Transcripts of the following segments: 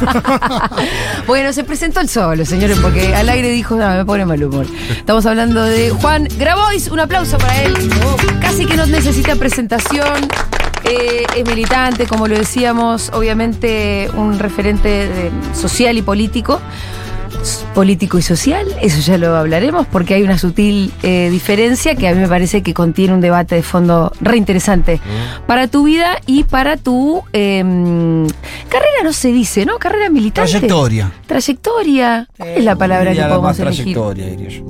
bueno, se presentó el solo, señores, porque al aire dijo, no, me pone mal humor. Estamos hablando de Juan Grabois, un aplauso para él. Casi que no necesita presentación. Eh, es militante, como lo decíamos, obviamente un referente social y político. Político y social, eso ya lo hablaremos, porque hay una sutil eh, diferencia que a mí me parece que contiene un debate de fondo re interesante para tu vida y para tu em, carrera, no se dice, ¿no? Carrera militante. Trayectoria. Trayectoria. ¿Cuál es la palabra que podemos elegir? trayectoria, diría yo.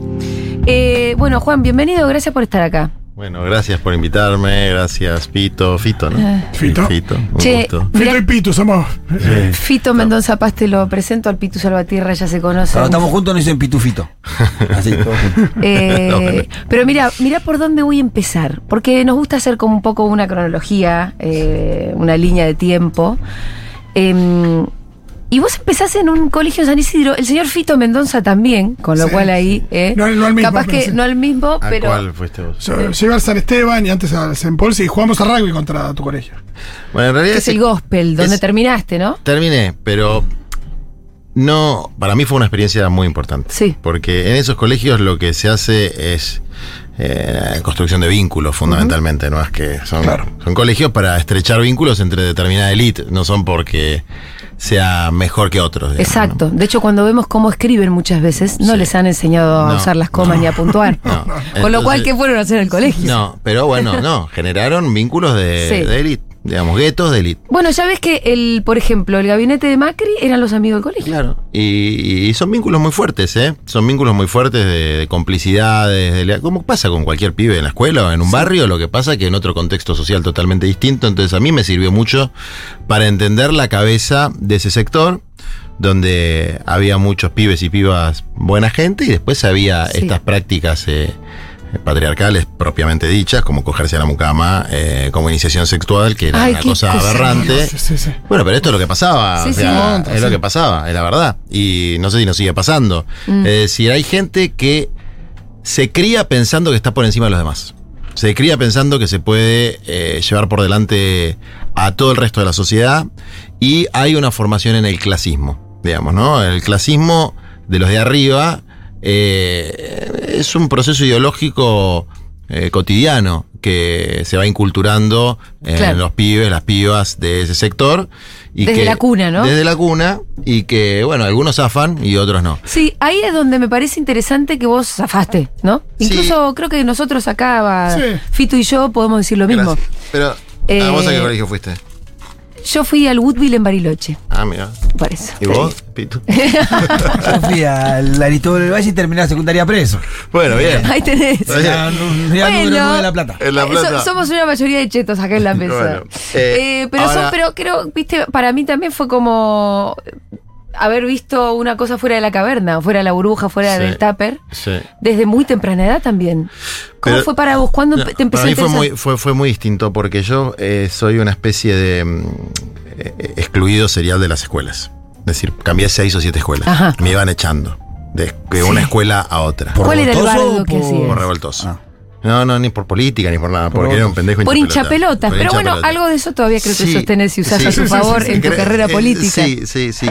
Eh, bueno, Juan, bienvenido, gracias por estar acá. Bueno, gracias por invitarme, gracias Pito, Fito, ¿no? Eh. Fito. Fito, un Che, gusto. Mirá- Fito y Pitu, somos. eh, Fito Mendoza Paz te lo presento, al Pitu Salvatierra ya se conoce. Cuando estamos juntos nos dicen pitufito. Así, todos juntos. Eh, No, pero mira, mira por dónde voy a empezar, porque nos gusta hacer como un poco una cronología, eh, una línea de tiempo. Em, y vos empezás en un colegio en San Isidro, el señor Fito Mendoza también, con lo Sí, cual ahí, eh, No, no al mismo, capaz que sí. no al mismo, ¿A pero cuál fuiste vos? Yo, yo iba al San Esteban y antes al St. Paul y jugamos a rugby contra tu colegio. Bueno, en realidad es el gospel, donde es- terminaste, ¿no? terminé, pero no, para mí fue una experiencia muy importante. Sí. Porque en esos colegios lo que se hace es eh, construcción de vínculos fundamentalmente, no es que son, Claro. son colegios para estrechar vínculos entre determinada élite, no son porque sea mejor que otros. digamos, Exacto. ¿no? De hecho, cuando vemos cómo escriben muchas veces, no Sí. les han enseñado a No, usar las comas no. ni a puntuar. Con lo cual, ¿qué fueron a hacer al colegio? No, pero bueno, no, generaron vínculos de, Sí. Digamos, guetos de élite. Bueno, ya ves que el, por ejemplo, el gabinete de Macri eran los amigos del colegio. Claro. Y, y son vínculos muy fuertes, ¿eh? Son vínculos muy fuertes de, de complicidades, de como pasa con cualquier pibe en la escuela o en un barrio, lo que pasa que en otro contexto social totalmente distinto. Entonces a mí me sirvió mucho para entender la cabeza de ese sector, donde había muchos pibes y pibas buena gente y después había Sí. estas prácticas eh, patriarcales propiamente dichas, como cogerse a la mucama, eh, como iniciación sexual, que era Ay, una cosa cosa. aberrante. Sí, sí, sí. Bueno, pero esto es lo que pasaba. Sí, o sea, sí. es lo que pasaba, es la verdad. Y no sé si nos sigue pasando. Mm. Es decir, hay gente que se cría pensando que está por encima de los demás. Se cría pensando que se puede eh, llevar por delante a todo el resto de la sociedad. Y hay una formación en el clasismo, digamos, ¿no? El clasismo de los de arriba eh, es un proceso ideológico eh, cotidiano que se va inculturando en Claro. los pibes, las pibas de ese sector. Y Desde que- la cuna, ¿no? Desde la cuna y que, bueno, algunos zafan y otros no. Sí, ahí es donde me parece interesante que vos zafaste, ¿no? Sí. Incluso creo que nosotros acá, va, Sí. Fito y yo, podemos decir lo mismo. Gracias. Pero, Eh, ¿a vos a qué colegio fuiste? Yo fui al Woodville en Bariloche, Ah, mira. por eso. ¿Y vos, Pitu? Yo fui al Aristóbulo del Valle y terminé la secundaria preso. bueno, bien. Ahí tenés. De La Plata. En La Plata. so- somos una mayoría de chetos acá en la mesa. Bueno, eh, Eh, pero, son- ahora- pero creo, viste, para mí también fue como haber visto una cosa fuera de la caverna, fuera de la burbuja, fuera Sí. del tupper, Sí. desde muy temprana edad también. ¿Cómo Pero- fue para vos? ¿Cuándo No, te empezó para a mí fue muy, fue, fue muy distinto porque yo eh, soy una especie de mm, eh, excluido serial de las escuelas. Es decir, cambié seis o siete escuelas. Ajá. Me iban echando de, de una escuela a otra. ¿Por ¿Cuál era el revoltoso bardo o que hacías? Por revoltoso. Ah. No, no, ni por política, ni por nada, Por porque era un pendejo Por hinchapelota. hinchapelotas. Por Pero bueno, algo de eso todavía creo que Sí, sostenés y usás sí. a sí, favor sí, en tu carrera eh, política. Sí, sí, sí.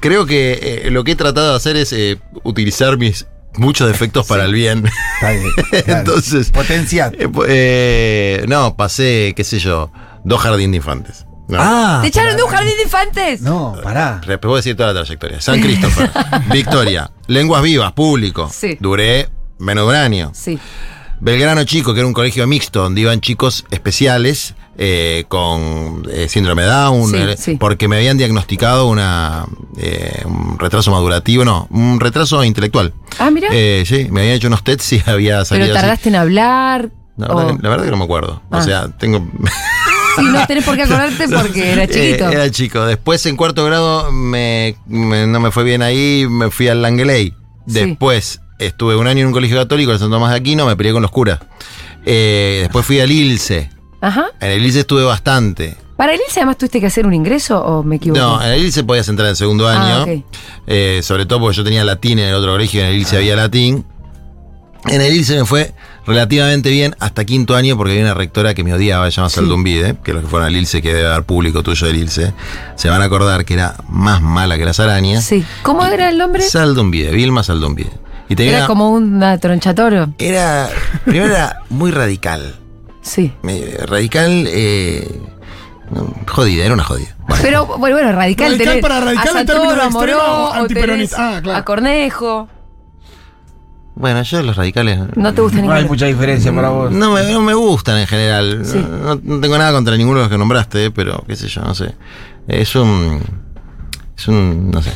Creo que eh, lo que he tratado de hacer es eh, utilizar mis muchos defectos para el bien. Está bien, claro. Entonces. Potenciar. Eh, eh, no, pasé, qué sé yo, dos jardín de infantes. No. Ah. ¿Te echaron de un jardín de infantes? No, pará. Re- Puedo decir toda la trayectoria. San Cristóbal, Victoria, Lenguas Vivas, público. Sí. Duré menos de un año. Sí. Belgrano Chico, que era un colegio mixto donde iban chicos especiales eh, con eh, síndrome de Down, Sí, eh, sí. porque me habían diagnosticado una, eh, un retraso madurativo, no, un retraso intelectual. Ah, mira. Eh, sí, me habían hecho unos tests y había salido pero así. tardaste en hablar. La verdad, o- la verdad que no me acuerdo. Ah. O sea, tengo. Sí, no tenés por qué acordarte porque era chiquito. Era chico. Después en cuarto grado me, me- no me fue bien ahí, me fui al Langeley. Sí. Estuve un año en un colegio católico, en San Tomás de Aquino, me peleé con los curas. Eh, después fui al Ilse. Ajá. En el Ilse estuve bastante. ¿Para el ILSE además tuviste que hacer un ingreso o me equivoco? No, en el Ilse podías entrar en el segundo Ah, año. ok. Eh, sobre todo porque yo tenía latín en el otro colegio, en el Ilse había latín. En el Ilse me fue relativamente bien hasta quinto año porque había una rectora que me odiaba, se llama Saldumbide, que los que fueron al ILSE, que debe haber público tuyo del ILSE, se van a acordar que era más mala que las arañas. Sí. ¿Cómo era el nombre? Saldumbide, Vilma Saldumbide. Y tenía Era una- como una tronchatoro. era, primero era muy radical. Sí. Radical, eh, jodida, era una jodida. Bueno, Pero bueno, bueno, radical. Radical tenés para radical en términos a Moró, extremos, o antiperonista. Ah, claro. A Cornejo. bueno, yo los radicales No te gusta No hay mucha diferencia para vos. no me, no me gustan en general. Sí. No, no tengo nada contra ninguno de los que nombraste, pero qué sé yo, no sé. Es un. Es un. No sé.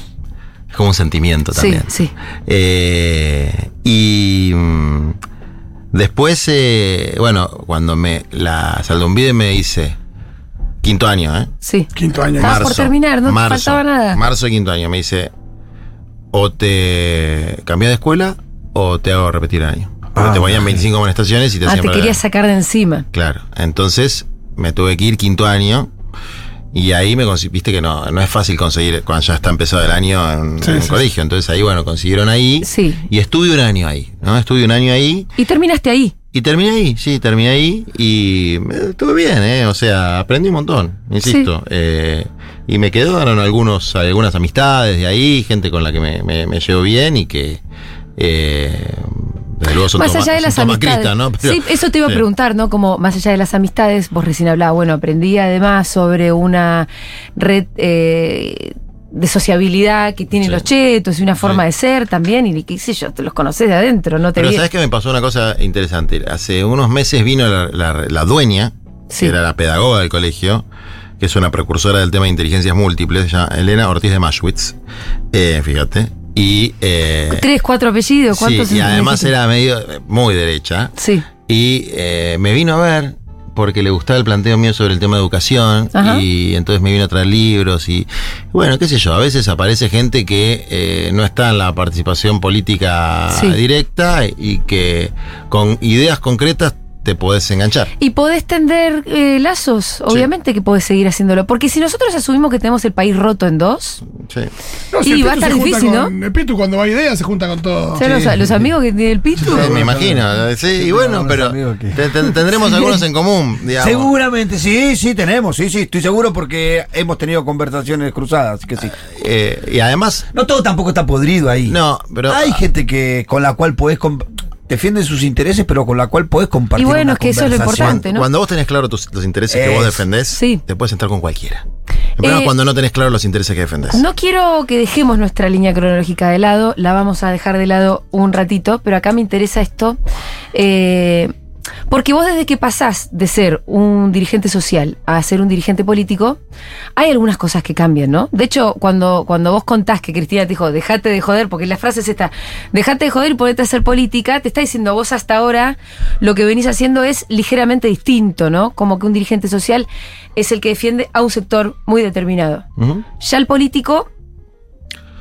Es como un sentimiento Sí, también. sí. Eh, y. mm, después, eh, bueno, cuando me. La Saldumbide me dice. Quinto año, ¿eh? Sí. Quinto año. Estabas por terminar, no te marzo, faltaba nada. Marzo de quinto año. Me dice, o te cambias de escuela o te hago repetir el año. Porque Ah, te ponían ok. 25 amonestaciones y te Ah, hacían te perder. quería sacar de encima. Claro. Entonces me tuve que ir quinto año. Y ahí me viste que no, no es fácil conseguir cuando ya está empezado el año en, Sí, en un sí, colegio. Entonces ahí, bueno, consiguieron ahí. Sí. Y estuve un año ahí, ¿no? Estuve un año ahí. Y terminaste ahí. Y terminé ahí, sí, terminé ahí y eh, estuve bien, ¿eh? O sea, aprendí un montón, insisto. Eh, y me quedaron algunos, algunas amistades de ahí, gente con la que me, me- me llevo bien y que, eh, luego son más toma- allá de las amistades. ¿no? Pero- sí, eso te iba a preguntar, ¿no? Como más allá de las amistades, vos recién hablabas, bueno, aprendí además sobre una red eh, de sociabilidad que tienen Sí. los chetos y una forma Sí. de ser también, y qué sé yo, te los conoces de adentro, no te Pero vi- sabes que me pasó una cosa interesante. Hace unos meses vino la, la- la dueña, Sí. que era la pedagoga del colegio, que es una precursora del tema de inteligencias múltiples, llama Elena Ortiz de Maschwitz. Eh, fíjate. Y, eh, Tres, cuatro apellidos, sí, ¿cuántos? y además era medio muy derecha. Sí. Y eh, me vino a ver porque le gustaba el planteo mío sobre el tema de educación Ajá. y entonces me vino a traer libros y bueno, qué sé yo, a veces aparece gente que eh, no está en la participación política Sí. directa y que con ideas concretas te podés enganchar. Y podés tender eh, lazos, obviamente que podés seguir haciéndolo. Porque si nosotros asumimos que tenemos el país roto en dos, Sí. No, Y va a estar difícil, con- El Pitu cuando va a ideas se junta con todo. o sea, los, los amigos que tiene el Pitu. Sí, me imagino, sí, y bueno, pero amigos que- te- te- tendremos algunos en común, digamos. Seguramente, sí, sí, tenemos, sí, sí, estoy seguro porque hemos tenido conversaciones cruzadas, así que sí. Eh, y además, No todo tampoco está podrido ahí. no, pero Hay gente que con la cual podés defiende sus intereses, pero con la cual podés compartir. Y bueno, una es que eso es lo importante. ¿no? Cuando vos tenés claro tus, los intereses que vos defendés, Sí. te puedes entrar con cualquiera. El problema Eh, es cuando no tenés claro los intereses que defendés. No quiero que dejemos nuestra línea cronológica de lado, la vamos a dejar de lado un ratito, pero acá me interesa esto, eh, porque vos desde que pasás de ser un dirigente social a ser un dirigente político, hay algunas cosas que cambian, ¿no? De hecho, cuando, cuando vos contás que Cristina te dijo, dejate de joder, porque la frase es esta, dejate de joder y ponete a hacer política, te está diciendo vos hasta ahora lo que venís haciendo es ligeramente distinto, ¿no? Como que un dirigente social es el que defiende a un sector muy determinado ya el político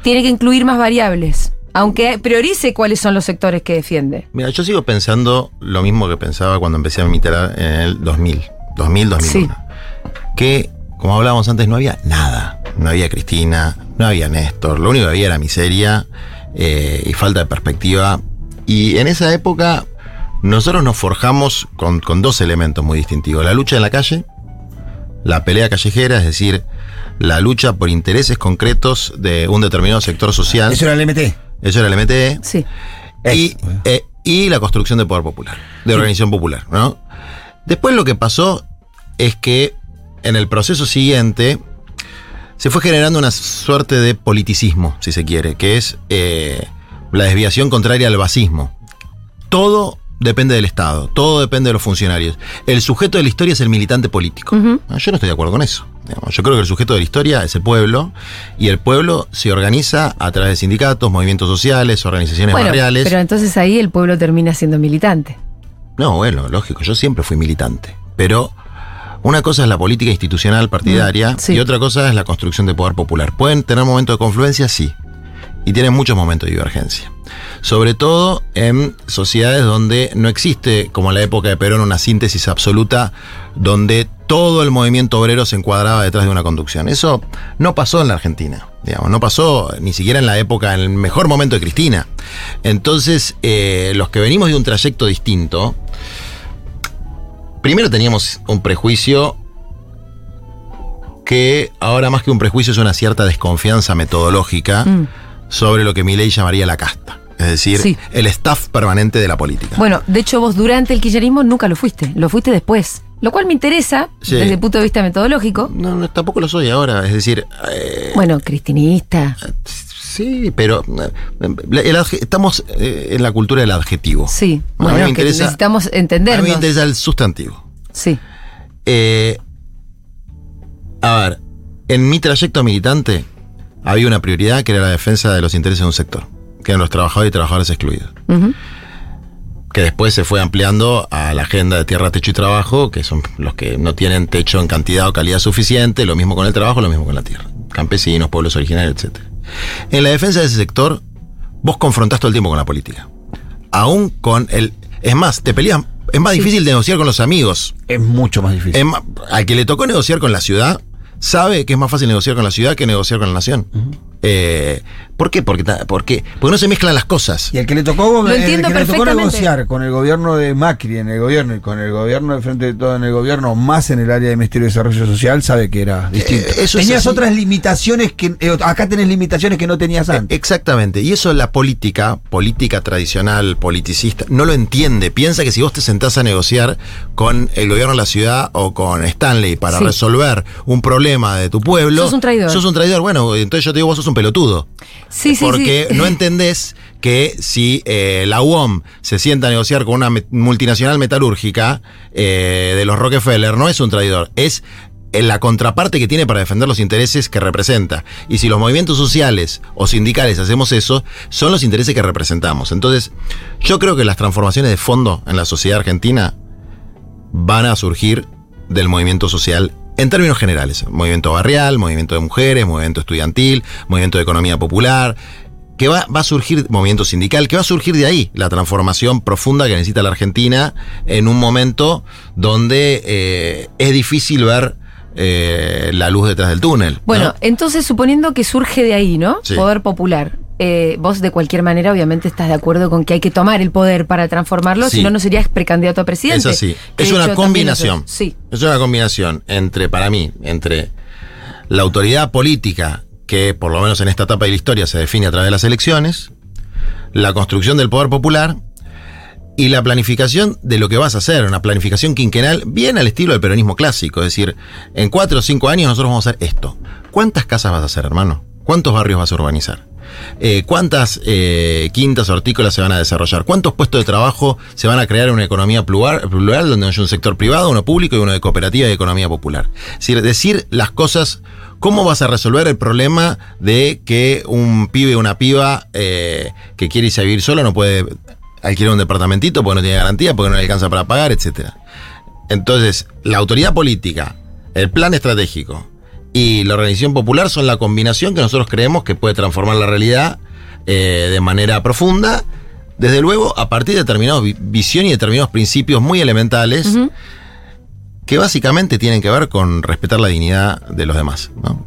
tiene que incluir más variables, aunque priorice cuáles son los sectores que defiende. Mira, yo sigo pensando lo mismo que pensaba cuando empecé a militar en el 2000, 2000, 2001. Que, como hablábamos antes, no había nada. No había Cristina, no había Néstor. Lo único que había era miseria eh, y falta de perspectiva. Y en esa época, nosotros nos forjamos con, con dos elementos muy distintivos. La lucha en la calle, la pelea callejera, es decir, la lucha por intereses concretos de un determinado sector social. Eso era el MT. Eso era el MTE Sí. y, Eso. eh, y la construcción de poder popular, de organización popular, ¿no? Después lo que pasó es que en el proceso siguiente se fue generando una suerte de politicismo, si se quiere, que es eh, la desviación contraria al basismo. Todo depende del Estado, todo depende de los funcionarios. El sujeto de la historia es el militante político. Ah, Yo no estoy de acuerdo con eso. Yo creo que el sujeto de la historia es el pueblo y el pueblo se organiza a través de sindicatos, movimientos sociales, organizaciones Bueno, barriales. pero entonces ahí el pueblo termina siendo militante. No, bueno, lógico, yo siempre fui militante. Pero una cosa es la política institucional partidaria sí. y otra cosa es la construcción de poder popular. ¿Pueden tener momentos de confluencia? Sí. Y tienen muchos momentos de divergencia. Sobre todo en sociedades donde no existe, como en la época de Perón, una síntesis absoluta donde todo el movimiento obrero se encuadraba detrás de una conducción. Eso no pasó en la Argentina, digamos, no pasó ni siquiera en la época, en el mejor momento de Cristina. Entonces, eh, los que venimos de un trayecto distinto, primero teníamos un prejuicio que ahora más que un prejuicio es una cierta desconfianza metodológica Mm. Sobre lo que Milei llamaría la casta. Es decir, Sí. el staff permanente de la política. Bueno, de hecho vos durante el kirchnerismo nunca lo fuiste, lo fuiste después. Lo cual me interesa Sí. desde el punto de vista metodológico. No, no, tampoco lo soy ahora. Es decir, eh, Bueno, cristinista. sí, pero eh, el estamos eh, en la cultura del adjetivo. Sí, A mí bueno, me interesa- necesitamos A mí entendernos. me interesa el sustantivo. Sí. A ver, en mi trayecto militante había una prioridad que era la defensa de los intereses de un sector, que eran los trabajadores y trabajadores excluidos. Que después se fue ampliando a la agenda de tierra, techo y trabajo, que son los que no tienen techo en cantidad o calidad suficiente, lo mismo con el trabajo, lo mismo con la tierra. Campesinos, pueblos originarios, etc. En la defensa de ese sector, vos confrontás todo el tiempo con la política. Aún con el... Es más, te peleas... Es más Sí. difícil negociar con los amigos. Es mucho más difícil. Es más, al que le tocó negociar con la ciudad, sabe que es más fácil negociar con la ciudad que negociar con la nación. Eh, ¿Por qué? Porque, porque, porque no se mezclan las cosas. Y el que le tocó, Lo el entiendo que le tocó negociar con el gobierno de Macri en el gobierno y con el gobierno de frente de todo en el gobierno, más en el área de Ministerio de Desarrollo Social, sabe que era distinto. eso es tenías otras limitaciones que eh, acá tenés limitaciones que no tenías Eh, antes. Exactamente. Y eso la política, política tradicional, politicista, no lo entiende. Piensa que si vos te sentás a negociar con el gobierno de la ciudad o con Stanley para Sí. resolver un problema de tu pueblo. Sos un traidor. Sos un traidor. Bueno, entonces yo te digo, vos sos un pelotudo. Sí, sí, Porque sí. no entendés que si eh, la UOM se sienta a negociar con una multinacional metalúrgica eh, de los Rockefeller, no es un traidor, es en la contraparte que tiene para defender los intereses que representa. Y si los movimientos sociales o sindicales hacemos eso, son los intereses que representamos. Entonces, yo creo que las transformaciones de fondo en la sociedad argentina van a surgir del movimiento social en términos generales. Movimiento barrial, movimiento de mujeres, movimiento estudiantil, movimiento de economía popular. Que va, va a surgir movimiento sindical, que va a surgir de ahí la transformación profunda que necesita la Argentina en un momento donde eh, es difícil ver eh, la luz detrás del túnel. ¿no? Bueno, entonces suponiendo que surge de ahí, ¿no? Sí. Poder popular. Eh, vos de cualquier manera obviamente estás de acuerdo con que hay que tomar el poder para transformarlo, Sí. si no, no serías precandidato a presidente. Es así. Es una combinación. Sí. Es una combinación entre, para mí, entre la autoridad política, que por lo menos en esta etapa de la historia se define a través de las elecciones, la construcción del poder popular y la planificación de lo que vas a hacer, una planificación quinquenal bien al estilo del peronismo clásico. Es decir, en cuatro o cinco años nosotros vamos a hacer esto. ¿Cuántas casas vas a hacer, hermano? ¿Cuántos barrios vas a urbanizar? Eh, ¿Cuántas eh, quintas hortícolas se van a desarrollar? ¿Cuántos puestos de trabajo se van a crear en una economía plural, plural donde hay un sector privado, uno público y uno de cooperativa y economía popular? Es decir, decir las cosas, ¿cómo vas a resolver el problema de que un pibe o una piba eh, que quiere irse a vivir solo no puede alquilar un departamentito porque no tiene garantía, porque no le alcanza para pagar, etcétera? Entonces, la autoridad política, el plan estratégico y la organización popular son la combinación que nosotros creemos que puede transformar la realidad eh, de manera profunda. Desde luego, a partir de determinadas vi- visión y determinados principios muy elementales que básicamente tienen que ver con respetar la dignidad de los demás. ¿no?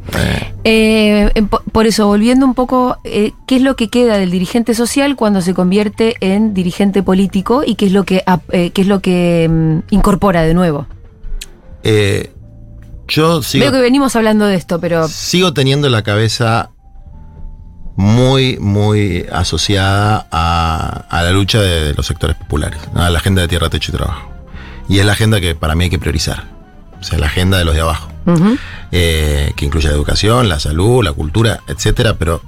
Eh, Eh, po- por eso, volviendo un poco, eh, ¿qué es lo que queda del dirigente social cuando se convierte en dirigente político y qué es lo que, eh, qué es lo que mm, incorpora de nuevo? Yo sigo, Veo que venimos hablando de esto, pero sigo teniendo la cabeza muy, muy asociada a, a la lucha de los sectores populares, a la agenda de tierra, techo y trabajo. Y es la agenda que para mí hay que priorizar. O sea, la agenda de los de abajo. eh, que incluye la educación, la salud, la cultura, etcétera, pero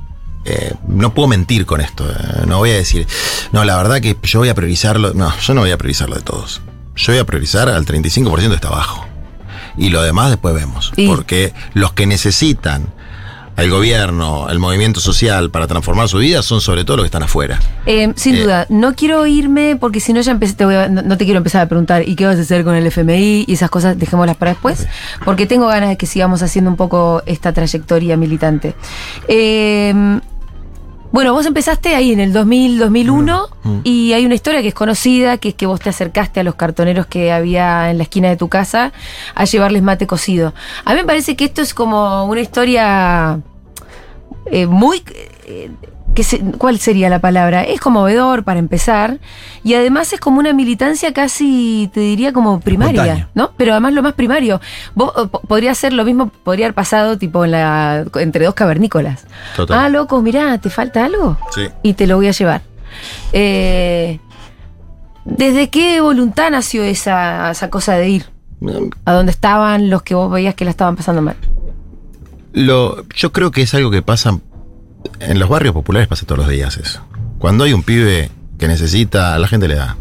eh, no puedo mentir con esto. eh, no voy a decir, no, la verdad que yo voy a priorizarlo. No, yo no voy a priorizarlo de todos. Yo voy a priorizar al 35% de está abajo. Y lo demás después vemos. Y- Porque los que necesitan al gobierno, el movimiento social para transformar su vida son sobre todo los que están afuera. eh, sin Eh. duda, no quiero irme porque si no ya empecé, te voy a- no, no te quiero empezar a preguntar ¿y qué vas a hacer con el FMI? Y esas cosas dejémoslas para después, porque tengo ganas de que sigamos haciendo un poco esta trayectoria militante. Eh, Bueno, vos empezaste ahí en el 2000, 2001 Mm. y hay una historia que es conocida, que es que vos te acercaste a los cartoneros que había en la esquina de tu casa a llevarles mate cocido. A mí me parece que esto es como una historia eh, muy... eh, que se- ¿Cuál sería la palabra? Es conmovedor para empezar y además es como una militancia casi, te diría, como primaria. ¿no? Pero además lo más primario. Vos po- podría ser lo mismo, podría haber pasado tipo en la, entre dos cavernícolas. Total. Ah, loco, mirá, ¿te falta algo? Sí. Y te lo voy a llevar. Eh, ¿Desde qué voluntad nació esa, esa cosa de ir? ¿A dónde estaban los que vos veías que la estaban pasando mal? Lo, yo creo que es algo que pasa en los barrios populares, pasa todos los días eso. Cuando hay un pibe que necesita, la gente le da.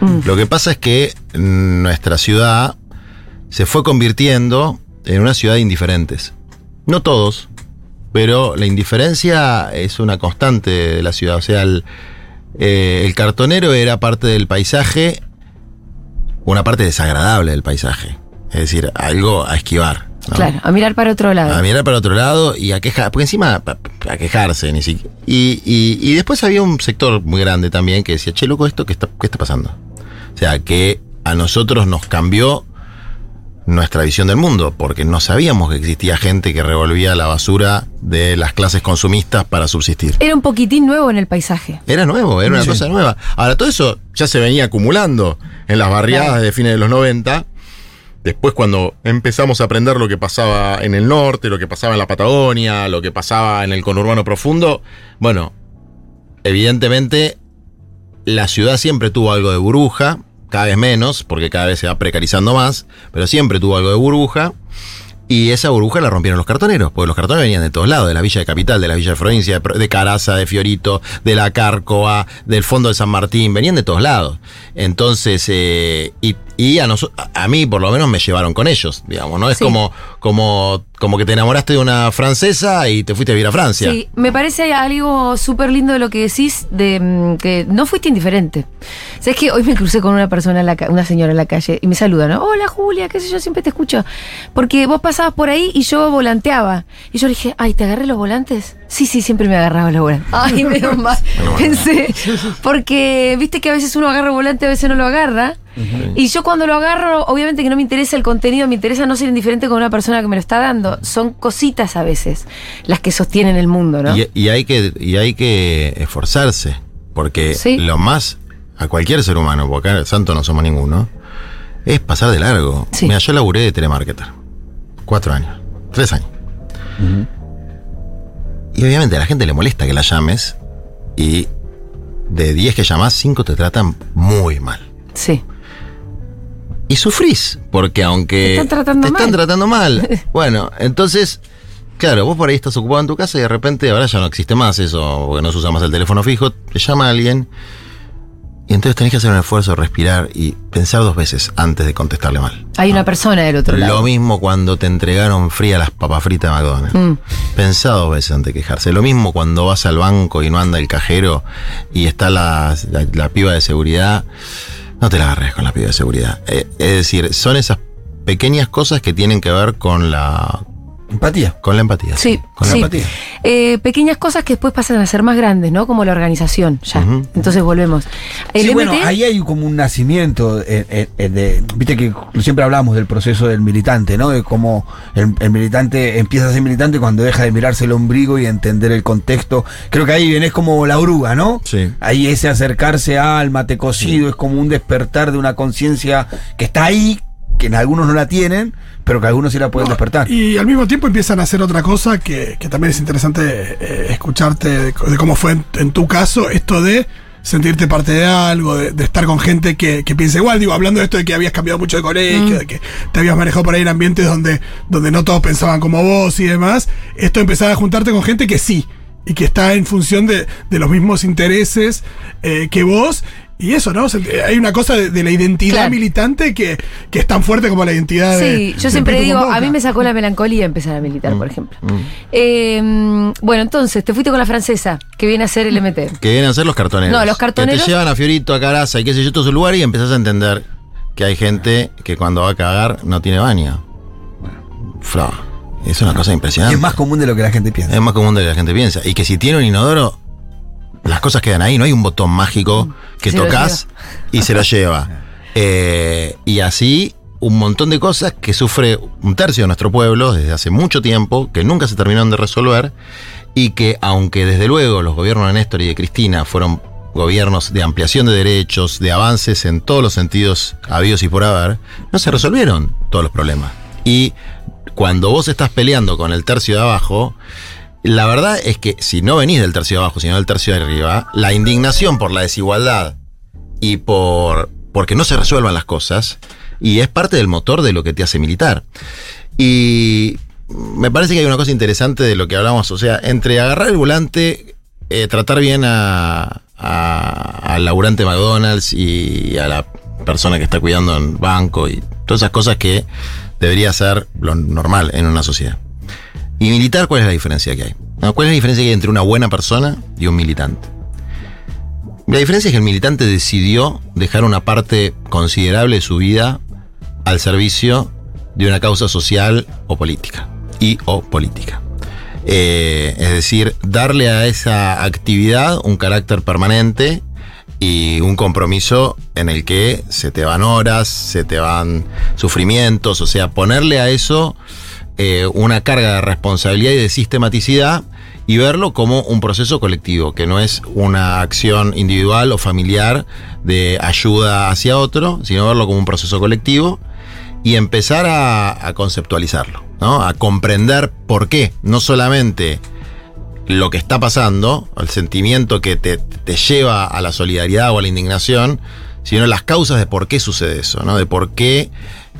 Mm. Lo que pasa es que nuestra ciudad se fue convirtiendo en una ciudad de indiferentes. No todos, pero la indiferencia es una constante de la ciudad. O sea, el, eh, el cartonero era parte del paisaje, una parte desagradable del paisaje. Es decir, algo a esquivar. ¿No? Claro, a mirar para otro lado. A mirar para otro lado y a quejar, porque encima a quejarse, ni siquiera. Y, y- y después había un sector muy grande también que decía, che, loco, ¿esto qué está, qué está pasando? O sea, que a nosotros nos cambió nuestra visión del mundo, porque no sabíamos que existía gente que revolvía la basura de las clases consumistas para subsistir. Era un poquitín nuevo en el paisaje. Era nuevo, era una cosa nueva. Ahora, todo eso ya se venía acumulando en las barriadas Claro. de fines de los 90. Después, cuando empezamos a aprender lo que pasaba en el norte, lo que pasaba en la Patagonia, lo que pasaba en el conurbano profundo, bueno, evidentemente la ciudad siempre tuvo algo de burbuja, cada vez menos, porque cada vez se va precarizando más, pero siempre tuvo algo de burbuja. Y esa burbuja la rompieron los cartoneros, porque los cartoneros venían de todos lados, de la Villa de Capital, de la Villa de Provincia, de Caraza, de Fiorito, de la Cárcova, del Fondo de San Martín, venían de todos lados. Entonces, eh, y, y a, a mí por lo menos me llevaron con ellos, digamos, ¿no? Es Sí. como, como, como que te enamoraste de una francesa y te fuiste a vivir a Francia. Sí, me parece algo súper lindo de lo que decís, de mm, que no fuiste indiferente. Sabes que hoy me crucé con una persona, en la una señora en la calle, y me saluda, ¿no? Hola Julia, qué sé yo, siempre te escucho. Porque vos pasabas por ahí y yo volanteaba. Y yo le dije, ay, ¿te agarré los volantes? Sí, sí, siempre me agarraba los volantes. Ay, menos mal. Pensé, porque viste que a veces uno agarra el volante, a veces no lo agarra. Y yo cuando lo agarro, obviamente que no me interesa el contenido, me interesa no ser indiferente con una persona que me lo está dando. Son cositas a veces las que sostienen el mundo, ¿no? Y, y hay que, y hay que esforzarse, porque Sí. lo más a cualquier ser humano, porque acá santo no somos ninguno, es pasar de largo. Sí. Mira, yo laburé de telemarketer. Cuatro años. Tres años. Y obviamente a la gente le molesta que la llames y de 10 que llamas, 5 te tratan muy mal. Sí. Y sufrís, porque aunque Te están tratando te están mal. tratando mal. bueno, entonces, claro, vos por ahí estás ocupado en tu casa y de repente ahora ya no existe más eso, porque no se usa más el teléfono fijo, te llama alguien y entonces tenés que hacer un esfuerzo, respirar y pensar dos veces antes de contestarle mal. Hay una persona del otro lado. Lo mismo cuando te entregaron fría las papas fritas de McDonald's. Mm. Pensá dos veces antes de quejarse. Lo mismo cuando vas al banco y no anda el cajero y está la, la- la piba de seguridad. No te la agarres con la piba de seguridad. Eh, es decir, son esas pequeñas cosas que tienen que ver con la, Empatía. con la empatía. Sí, Con la sí. empatía. Eh, pequeñas cosas que después pasan a ser más grandes, ¿no? Como la organización, ya. Entonces volvemos. El Sí, bueno, ahí hay como un nacimiento eh, eh, de, viste que siempre hablamos del proceso del militante, ¿no? De cómo el, el militante empieza a ser militante cuando deja de mirarse el ombligo y entender el contexto. Creo que ahí viene es como la oruga, ¿no? Sí. Ahí ese acercarse al mate cocido es como un despertar de una conciencia que está ahí, que en algunos no la tienen, pero que algunos sí la pueden despertar. Y al mismo tiempo empiezan a hacer otra cosa que, que también es interesante eh, escucharte de, de cómo fue en, en tu caso, esto de sentirte parte de algo, de, de estar con gente que, que piensa igual, digo, hablando de esto de que habías cambiado mucho de colegio, de que te habías manejado por ahí en ambientes donde, donde no todos pensaban como vos y demás, esto empezaba a juntarte con gente que sí, y que está en función de, de los mismos intereses eh, que vos. Y eso, ¿no? O sea, Hay una cosa de, de la identidad Claro. militante que, que es tan fuerte como la identidad de. Sí, yo de siempre digo, a mí me sacó la melancolía empezar a militar, por ejemplo. Mm. Eh, bueno, entonces, te fuiste con la francesa, que viene a ser el MT. Que vienen a ser los cartoneros. No, los cartoneros- Que te llevan a Fiorito, a Caraza y qué sé yo, todo ese lugar y empezás a entender que hay gente que cuando va a cagar no tiene baño. Fra, Es una cosa Y impresionante. es más común de lo que la gente piensa. Es más común de lo que la gente piensa. Y que si tiene un inodoro, Las cosas quedan ahí, no hay un botón mágico que Se tocas y se lo lleva. Eh, y así un montón de cosas que sufre un tercio de nuestro pueblo desde hace mucho tiempo, que nunca se terminaron de resolver, y que aunque desde luego los gobiernos de Néstor y de Cristina fueron gobiernos de ampliación de derechos, de avances en todos los sentidos habidos y por haber, no se resolvieron todos los problemas. Y cuando vos estás peleando con el tercio de abajo, la verdad es que si no venís del tercio de abajo, sino del tercio de arriba, la indignación por la desigualdad y por porque no se resuelvan las cosas, y es parte del motor de lo que te hace militar. Y me parece que hay una cosa interesante de lo que hablamos, o sea, entre agarrar el volante, eh, tratar bien a, al laburante McDonald's y a la persona que está cuidando en banco y todas esas cosas que debería ser lo normal en una sociedad. Y militar, ¿cuál es la diferencia que hay? ¿Cuál es la diferencia que hay entre una buena persona y un militante? La diferencia es que el militante decidió dejar una parte considerable de su vida al servicio de una causa social o política. Y o política. Eh, es decir, darle a esa actividad un carácter permanente y un compromiso en el que se te van horas, se te van sufrimientos, o sea, ponerle a eso eh, una carga de responsabilidad y de sistematicidad y verlo como un proceso colectivo, que no es una acción individual o familiar de ayuda hacia otro, sino verlo como un proceso colectivo y empezar a, a conceptualizarlo, ¿no? a comprender por qué, no solamente lo que está pasando, el sentimiento que te, te lleva a la solidaridad o a la indignación, sino las causas de por qué sucede eso, ¿no? de por qué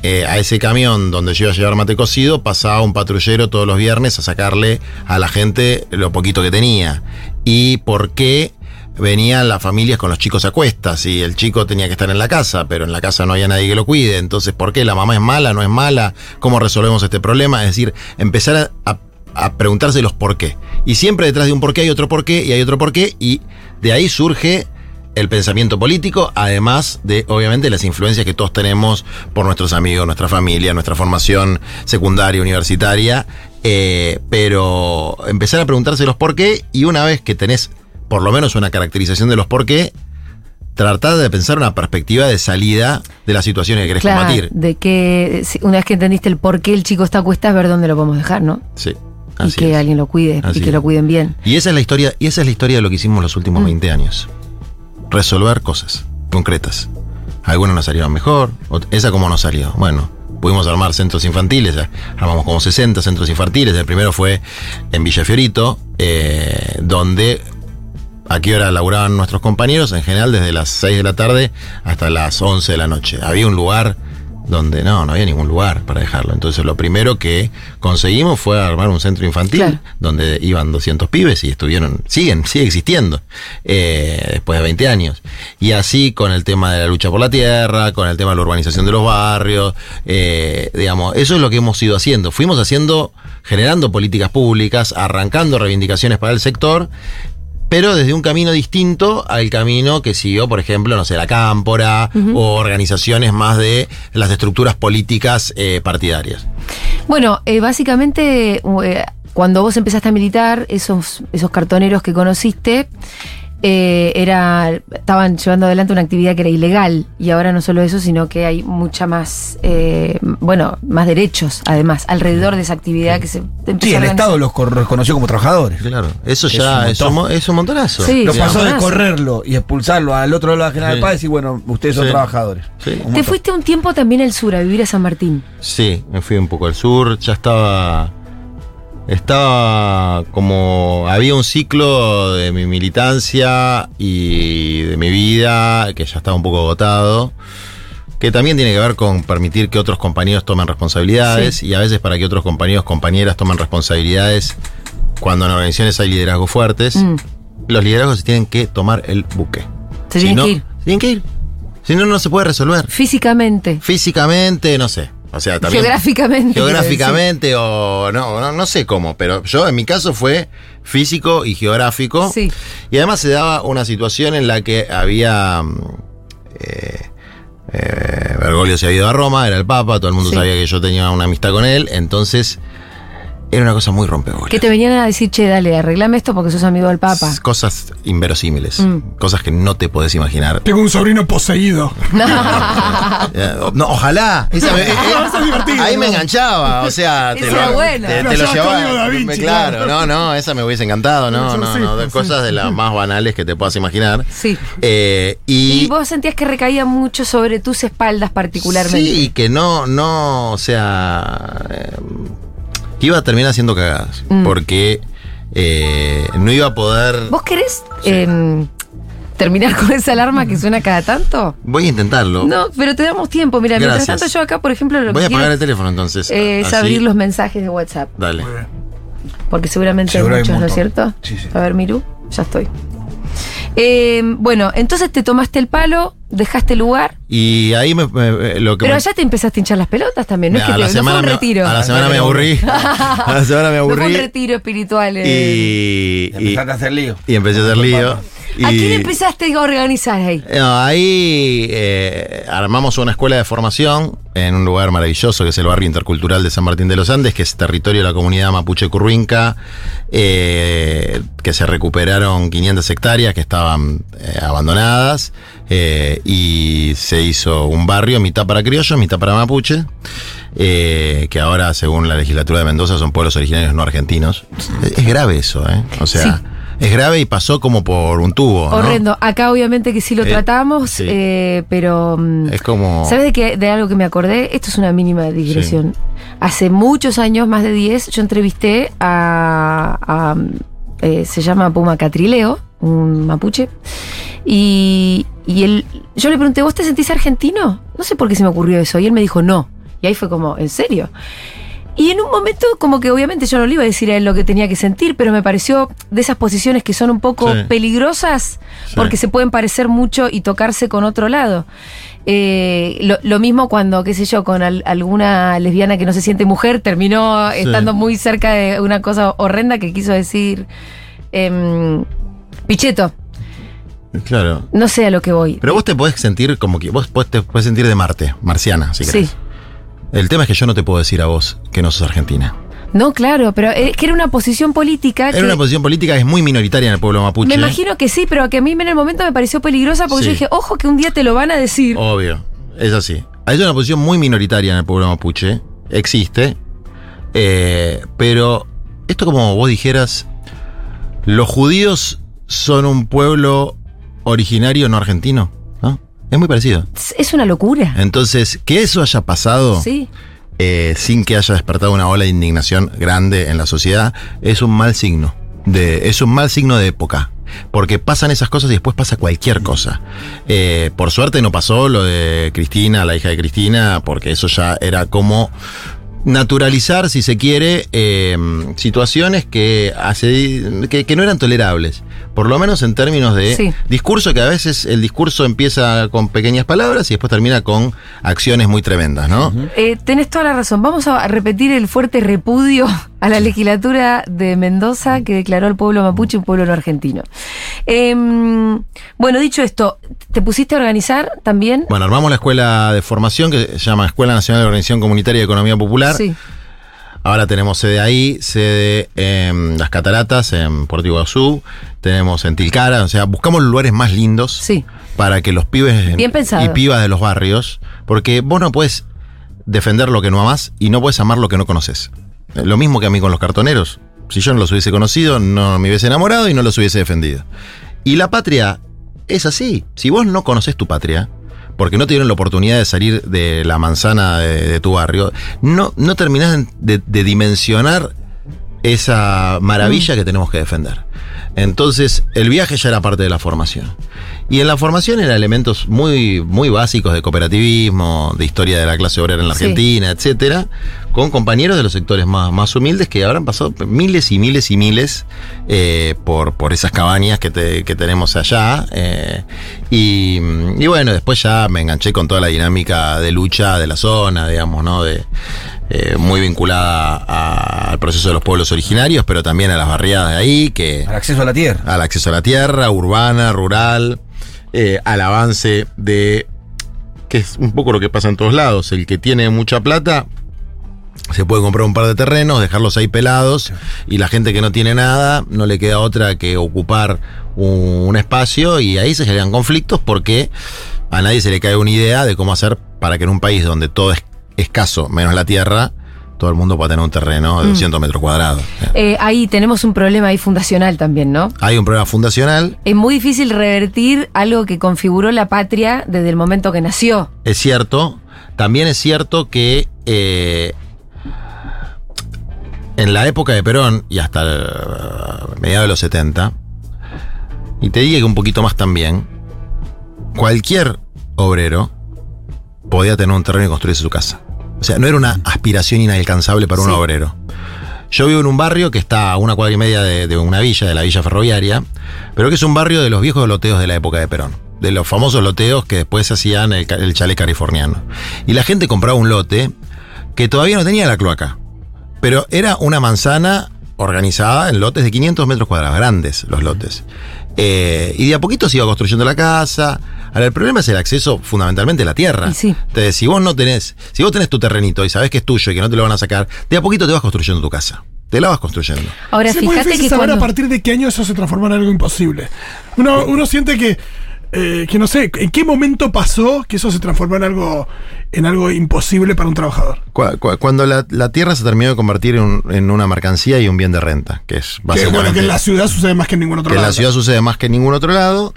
eh, a ese camión donde yo iba a llevar mate cocido pasaba un patrullero todos los viernes a sacarle a la gente lo poquito que tenía. Y por qué venían las familias con los chicos a cuestas y el chico tenía que estar en la casa, pero en la casa no había nadie que lo cuide. Entonces, ¿por qué? ¿La mamá es mala? ¿No es mala? ¿Cómo resolvemos este problema? Es decir, empezar a, a- preguntarse los por qué. Y siempre detrás de un por qué hay otro por qué y hay otro por qué y de ahí surge el pensamiento político, además de, obviamente, las influencias que todos tenemos por nuestros amigos, nuestra familia, nuestra formación secundaria, universitaria, eh, pero empezar a preguntarse los por qué y una vez que tenés por lo menos una caracterización de los por qué, tratar de pensar una perspectiva de salida de las situaciones que querés Claro, combatir. de que una vez que entendiste el por qué el chico está a cuestas, ver dónde lo podemos dejar, ¿no? Sí, Y que es. alguien lo cuide Así y que es. lo cuiden bien. Y esa es la historia, y esa es la historia de lo que hicimos los últimos 20 años. Resolver cosas concretas. Algunas nos salieron mejor, esa como nos salió. Bueno, pudimos armar centros infantiles, armamos como 60 centros infantiles. El primero fue en Villa Fiorito, eh, donde a qué hora laburaban nuestros compañeros, en general desde las 6 de la tarde hasta las 11 de la noche. Había un lugar donde no, no había ningún lugar para dejarlo. Entonces lo primero que conseguimos fue armar un centro infantil Claro. donde iban 200 pibes y estuvieron, siguen, sigue existiendo eh, después de 20 años. Y así con el tema de la lucha por la tierra, con el tema de la urbanización de los barrios, eh, digamos, eso es lo que hemos ido haciendo. Fuimos haciendo, generando políticas públicas, arrancando reivindicaciones para el sector, pero desde un camino distinto al camino que siguió, por ejemplo, no sé, la Cámpora o organizaciones más de las estructuras políticas eh, partidarias. Bueno, eh, básicamente, eh, cuando vos empezaste a militar, esos, esos cartoneros que conociste, eh, era, estaban llevando adelante una actividad que era ilegal. Y ahora no solo eso, sino que hay mucha más, eh, bueno, más derechos, además, alrededor de esa actividad que se empezó Sí, a el. Estado los reconoció como trabajadores. Claro, eso Es ya es un, montón. mo- es un montonazo. Sí, Lo pasó de correrlo y expulsarlo al otro lado de la General Sí. Paz y bueno, ustedes son Sí. trabajadores. Sí. Te montón. fuiste un tiempo también al sur, a vivir a San Martín. Sí, me fui un poco al sur, ya estaba. Estaba como. Había un ciclo de mi militancia y de mi vida que ya estaba un poco agotado. Que también tiene que ver con permitir que otros compañeros tomen responsabilidades y a veces para que otros compañeros, compañeras tomen responsabilidades cuando en organizaciones hay liderazgos fuertes. Mm. Los liderazgos se tienen que tomar el buque. Se Si tienen no- que ir. se tienen que ir. Si no, no se puede resolver. Físicamente. Físicamente, no sé. O sea, también. Geográficamente. Geográficamente o no, no, no sé cómo, pero yo en mi caso fue físico y geográfico. Sí. Y además se daba una situación en la que había... mm, eh, eh, Bergoglio se había ido a Roma, era el Papa, todo el mundo Sí. sabía que yo tenía una amistad con él, entonces era una cosa muy rompebolas. Que te venían a decir, che, dale, arreglame esto porque sos amigo del Papa. Cosas inverosímiles, Mm. cosas que no te podés imaginar. Tengo un sobrino poseído. Eh, No, ojalá. Esa me- eh, eh, Eso es divertido, ahí me enganchaba, o sea, te era lo, te, te Lo llevaba. código Da Vinci, claro, claro. no, no, esa me hubiese encantado, no, no, no, de Sí, cosas de las más banales que te puedas imaginar. Sí. Eh, Y y, vos sentías que recaía mucho sobre tus espaldas particularmente. Sí, que no, no, o sea, eh, que iba a terminar haciendo cagadas, Mm. porque eh, no iba a poder... ¿Vos querés em, terminar con esa alarma que suena cada tanto? Voy a intentarlo. No, pero te damos tiempo. Mira, mientras Gracias. tanto yo acá, por ejemplo, lo Voy que a apagar el teléfono entonces. es así. abrir los mensajes de WhatsApp. Dale. Porque seguramente Seguro hay muchos, ¿no es cierto? Sí, sí. A ver, Miru, ya estoy. Eh, bueno, entonces te tomaste el palo, dejaste el lugar, Y ahí me, me- lo que pero me- allá te empezaste a hinchar las pelotas también, no es a que la te, no fue semana un me- retiro. A la semana me aburrí. a la semana me No fue un aburrí. retiro espiritual. eh. y, y, Empezaste a hacer lío. y empecé a hacer lío. ¿A y- quién empezaste a organizar ahí? No, ahí eh, armamos una escuela de formación en un lugar maravilloso que es el barrio intercultural de San Martín de los Andes, que es territorio de la comunidad mapuche curruinca, eh, que se recuperaron 500 hectáreas que estaban eh, abandonadas eh, y se hizo un barrio mitad para criollos, mitad para mapuche. que ahora, según la legislatura de Mendoza, son pueblos originarios no argentinos. Es, es grave eso, ¿eh? O sea, Sí. Es grave y pasó como por un tubo. ¿no? Horrendo. Acá obviamente que sí lo Eh, tratamos, sí. eh, pero... mm, Es como. ¿Sabes de, qué, de algo que me acordé? Esto es una mínima digresión. Hace muchos años, más de 10, yo entrevisté a... a, eh, se llama Puma Catrileo, un mapuche. Y, y él, yo le pregunté, ¿vos te sentís argentino? No sé por qué se me ocurrió eso. Y él me dijo, no. Y ahí fue como, ¿en serio? Y en un momento, como que obviamente yo no le iba a decir a él lo que tenía que sentir, pero me pareció de esas posiciones que son un poco Sí. peligrosas Sí. porque se pueden parecer mucho y tocarse con otro lado. Eh, lo, lo mismo cuando, qué sé yo, con al- alguna lesbiana que no se siente mujer terminó estando muy cerca de una cosa horrenda que quiso decir em, Pichetto. Claro. No sé a lo que voy. Pero vos te podés sentir como que. Vos te podés sentir de Marte, marciana, si sí. El tema es que yo no te puedo decir a vos que no sos argentina. No, claro, pero es que era una posición política que Era una posición política que es muy minoritaria en el pueblo mapuche. me imagino que sí, pero que a mí en el momento me pareció peligrosa porque Sí. yo dije, ojo que un día te lo van a decir. Obvio. Es así. Es una posición muy minoritaria en el pueblo mapuche. Existe. Eh, pero esto como vos dijeras, los judíos son un pueblo originario no argentino, ¿no? Es muy parecido. Es- una locura. Entonces, que eso haya pasado Sí. eh, sin que haya despertado una ola de indignación grande en la sociedad, es un mal signo. De, es un mal signo de época. Porque pasan esas cosas y después pasa cualquier cosa. Eh, por suerte no pasó lo de Cristina, la hija de Cristina, porque eso ya era como naturalizar, si se quiere, eh, situaciones que, hace, que, que no eran tolerables. Por lo menos en términos de Sí. discurso, que a veces el discurso empieza con pequeñas palabras y después termina con acciones muy tremendas, ¿no? Eh, tenés toda la razón. Vamos a repetir el fuerte repudio a la legislatura de Mendoza que declaró al pueblo mapuche un pueblo no argentino. Em, bueno, dicho esto, ¿te pusiste a organizar también? Bueno, armamos la escuela de formación que se llama Escuela Nacional de Organización Comunitaria y Economía Popular. Sí. Ahora tenemos sede ahí, sede en Las Cataratas, en Puerto Iguazú, tenemos en Tilcara, o sea, buscamos lugares más lindos Sí. para que los pibes Bien y pibas de los barrios, porque vos no puedes defender lo que no amás y no puedes amar lo que no conoces. Lo mismo que a mí con los cartoneros. Si yo no los hubiese conocido, no me hubiese enamorado y no los hubiese defendido. Y la patria es así. Si vos no conoces tu patria, porque no te dieron la oportunidad de salir de la manzana de, de tu barrio, no, no terminás de, de dimensionar esa maravilla que tenemos que defender. Entonces, el viaje ya era parte de la formación. Y en la formación eran elementos muy, muy básicos de cooperativismo, de historia de la clase obrera en la Sí. Argentina, etcétera, con compañeros de los sectores más, más humildes que habrán pasado miles y miles y miles eh, por, por esas cabañas que, te- que tenemos allá. eh, y, y bueno, después ya me enganché con toda la dinámica de lucha de la zona, digamos, ¿no? De, eh, muy vinculada al proceso de los pueblos originarios, pero también a las barriadas de ahí, que Al acceso a la tierra. al acceso a la tierra, urbana, rural, al avance de, que es un poco lo que pasa en todos lados, el que tiene mucha plata se puede comprar un par de terrenos, dejarlos ahí pelados y la gente que no tiene nada no le queda otra que ocupar un, un espacio y ahí se generan conflictos porque a nadie se le cae una idea de cómo hacer para que en un país donde todo es escaso, menos la tierra, todo el mundo pueda tener un terreno de 200 metros cuadrados. Eh, ahí tenemos un problema ahí fundacional también, ¿no? Hay un problema fundacional, Es muy difícil revertir algo que configuró la patria desde el momento que nació. es cierto. También es cierto que eh, en la época de Perón y hasta eh, mediados de los 70, y te digo que un poquito más también, cualquier obrero podía tener un terreno y construirse su casa. O sea, no era una aspiración inalcanzable para un obrero. Yo vivo en un barrio que está a una cuadra y media de, de una villa, de la villa ferroviaria, pero que es un barrio de los viejos loteos de la época de Perón. De los famosos loteos que después se hacían el, el chalet californiano. Y la gente compraba un lote que todavía no tenía la cloaca. Pero era una manzana organizada en lotes de 500 metros cuadrados, grandes los lotes. Eh, y de a poquito se iba construyendo la casa. Ahora, el problema es el acceso fundamentalmente a la tierra. Sí. Entonces, si vos no tenés, si vos tenés tu terrenito y sabés que es tuyo y que no te lo van a sacar, de a poquito te vas construyendo tu casa. Te la vas construyendo. Ahora, Sí, muy fíjate difícil que saber cuando... a partir de qué año eso se transformó en algo imposible. Uno, uno siente que, eh, que no sé, ¿en qué momento pasó que eso se transformó en algo, en algo imposible para un trabajador? Cu- cu- Cuando la, la tierra se terminó de convertir en, un- en una mercancía y un bien de renta, que es Que, básicamente. bueno, que en la ciudad sucede más que en ningún otro que en lado. la ciudad sucede más que en ningún otro lado,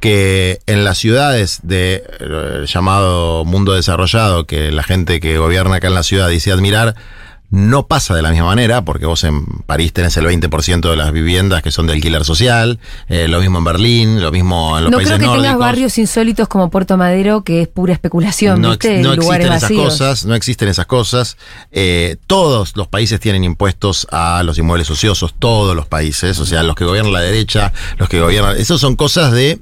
que en las ciudades de eh, llamado mundo desarrollado, que la gente que gobierna acá en la ciudad dice admirar, no pasa de la misma manera, porque vos en París tenés el 20% de las viviendas que son de alquiler social, eh, lo mismo en Berlín, lo mismo en los No países creo que tengas nórdicos. barrios insólitos como Puerto Madero, que es pura especulación, No, ¿viste? ex- no Lugares existen esas cosas, no existen esas cosas. Eh, todos los países tienen impuestos a los inmuebles ociosos, todos los países, o sea, los que gobiernan la derecha, los que gobiernan... Esas son cosas de...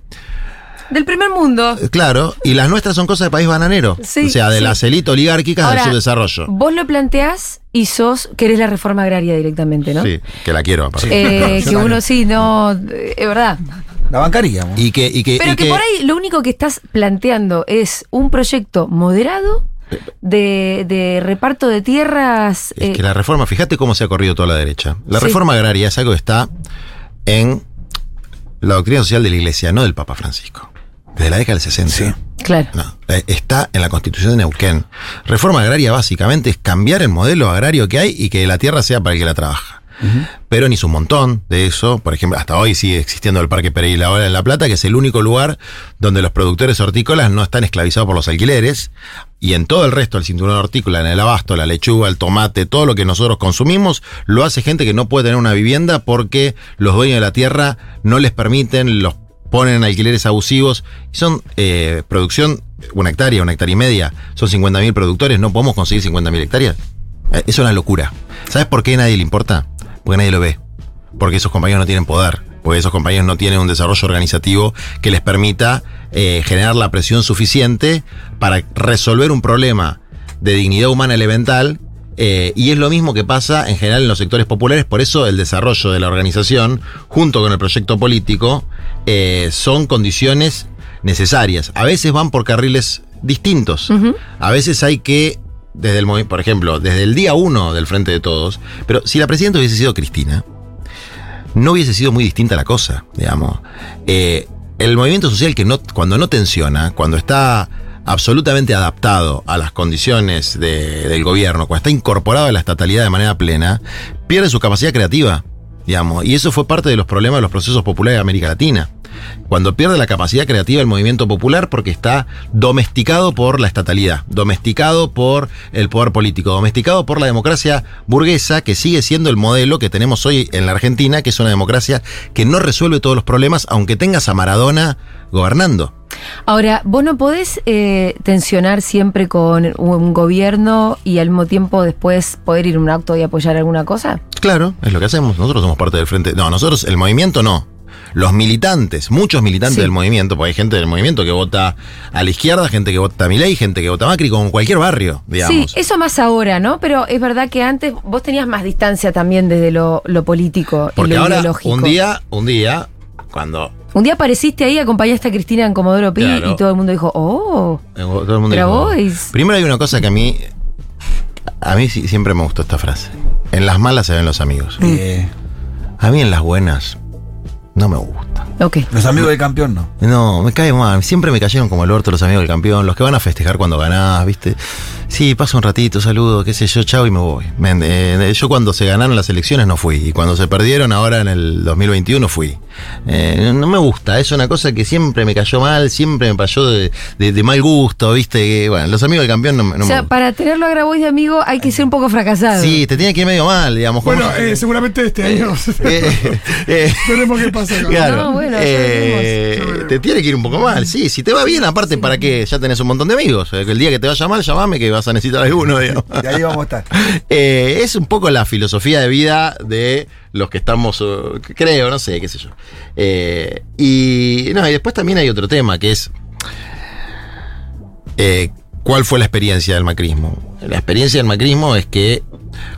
Del primer mundo. eh, Claro, y las nuestras son cosas de país bananero. Sí, o sea, de sí. las élites oligárquicas Ahora, del subdesarrollo. Vos lo planteás y sos, querés la reforma agraria directamente, ¿no? Sí, que la quiero aparte. Eh, que uno sí, no, eh, es verdad. La bancaríamos. Y que, y que, Pero y que, por ahí lo único que estás planteando es un proyecto moderado de, de reparto de tierras. Es eh, que la reforma, fíjate cómo se ha corrido toda la derecha. La Sí. reforma agraria es algo que está en la doctrina social de la iglesia, no del Papa Francisco. Desde la década del 60. Sí. claro. No, está en la constitución de Neuquén. Reforma agraria básicamente es cambiar el modelo agrario que hay y que la tierra sea para el que la trabaja. Perón hizo un montón de eso. Por ejemplo, hasta hoy sigue existiendo el Parque Pereira ahora en La Plata, que es el único lugar donde los productores hortícolas no están esclavizados por los alquileres. Y en todo el resto del cinturón hortícola, en el abasto, la lechuga, el tomate, todo lo que nosotros consumimos, lo hace gente que no puede tener una vivienda porque los dueños de la tierra no les permiten, los ponen en alquileres abusivos. Y son eh, producción, una hectárea, una hectárea y media, son 50.000 productores, no podemos conseguir 50.000 hectáreas. Eh, es una locura. ¿Sabes por qué a nadie le importa? Porque nadie lo ve. Porque esos compañeros no tienen poder. Porque esos compañeros no tienen un desarrollo organizativo que les permita eh, generar la presión suficiente para resolver un problema de dignidad humana elemental. Eh, y es lo mismo que pasa en general en los sectores populares. Por eso el desarrollo de la organización, junto con el proyecto político, eh, son condiciones necesarias. A veces van por carriles distintos. A veces hay que desde el por ejemplo, desde el día uno del Frente de Todos, pero si la presidenta hubiese sido Cristina, no hubiese sido muy distinta la cosa, digamos. Eh, el movimiento social que no, cuando no tensiona, cuando está absolutamente adaptado a las condiciones de- del gobierno, cuando está incorporado a la estatalidad de manera plena, pierde su capacidad creativa, digamos. Y eso fue parte de los problemas de los procesos populares de América Latina. Cuando pierde la capacidad creativa el movimiento popular porque está domesticado por la estatalidad, domesticado por el poder político, domesticado por la democracia burguesa, que sigue siendo el modelo que tenemos hoy en la Argentina, que es una democracia que no resuelve todos los problemas, aunque tengas a Maradona gobernando. Ahora, vos no podés eh, tensionar siempre con un gobierno y al mismo tiempo después poder ir a un acto y apoyar alguna cosa. Claro, es lo que hacemos. Nosotros somos parte del frente. No, nosotros, el movimiento no. Los militantes, muchos militantes Sí. del movimiento, porque hay gente del movimiento que vota a la izquierda, gente que vota a Milei, gente que vota a Macri, como en cualquier barrio, digamos. Sí, eso más ahora, ¿no? Pero es verdad que antes vos tenías más distancia también desde lo, lo político Porque y lo ahora, ideológico. un día, un día, cuando Un día apareciste ahí, acompañaste a Cristina en Comodoro Pi Claro. y todo el mundo dijo, oh, todo el mundo dijo- Primero hay una cosa que a mí A mí siempre me gustó esta frase. En las malas se ven los amigos. Eh, A mí en las buenas no me gusta. Ok. los amigos del campeón no. No, me cae mal. Siempre me cayeron como el orto los amigos del campeón, los que van a festejar cuando ganás, ¿viste? Sí, paso un ratito, saludo, qué sé yo, chao y me voy. Eh, yo cuando se ganaron las elecciones no fui. Y cuando se perdieron ahora en el 2021 fui. Eh, no me gusta, es una cosa que siempre me cayó mal, siempre me pasó de, de- de mal gusto, ¿viste? Que, bueno, los amigos del campeón no, me- no o sea, me para tenerlo a Grabois de amigo hay que ser un poco fracasado. Sí, te tiene que ir medio mal, digamos. como- Bueno, eh, seguramente este año. Eh, eh, Veremos qué pasa acá. Claro. No, bueno, eh, te tiene que ir un poco mal. Sí, si te va bien, aparte, ¿para qué? Ya tenés un montón de amigos. El día que te vaya mal, llamame que vas a necesitar alguno, digamos. Y ahí vamos a estar. Eh, es un poco la filosofía de vida de los que estamos, eh, creo, no sé, qué sé yo. Eh, y, no, y después también hay otro tema que es. eh, ¿Cuál fue la experiencia del macrismo? La experiencia del macrismo es que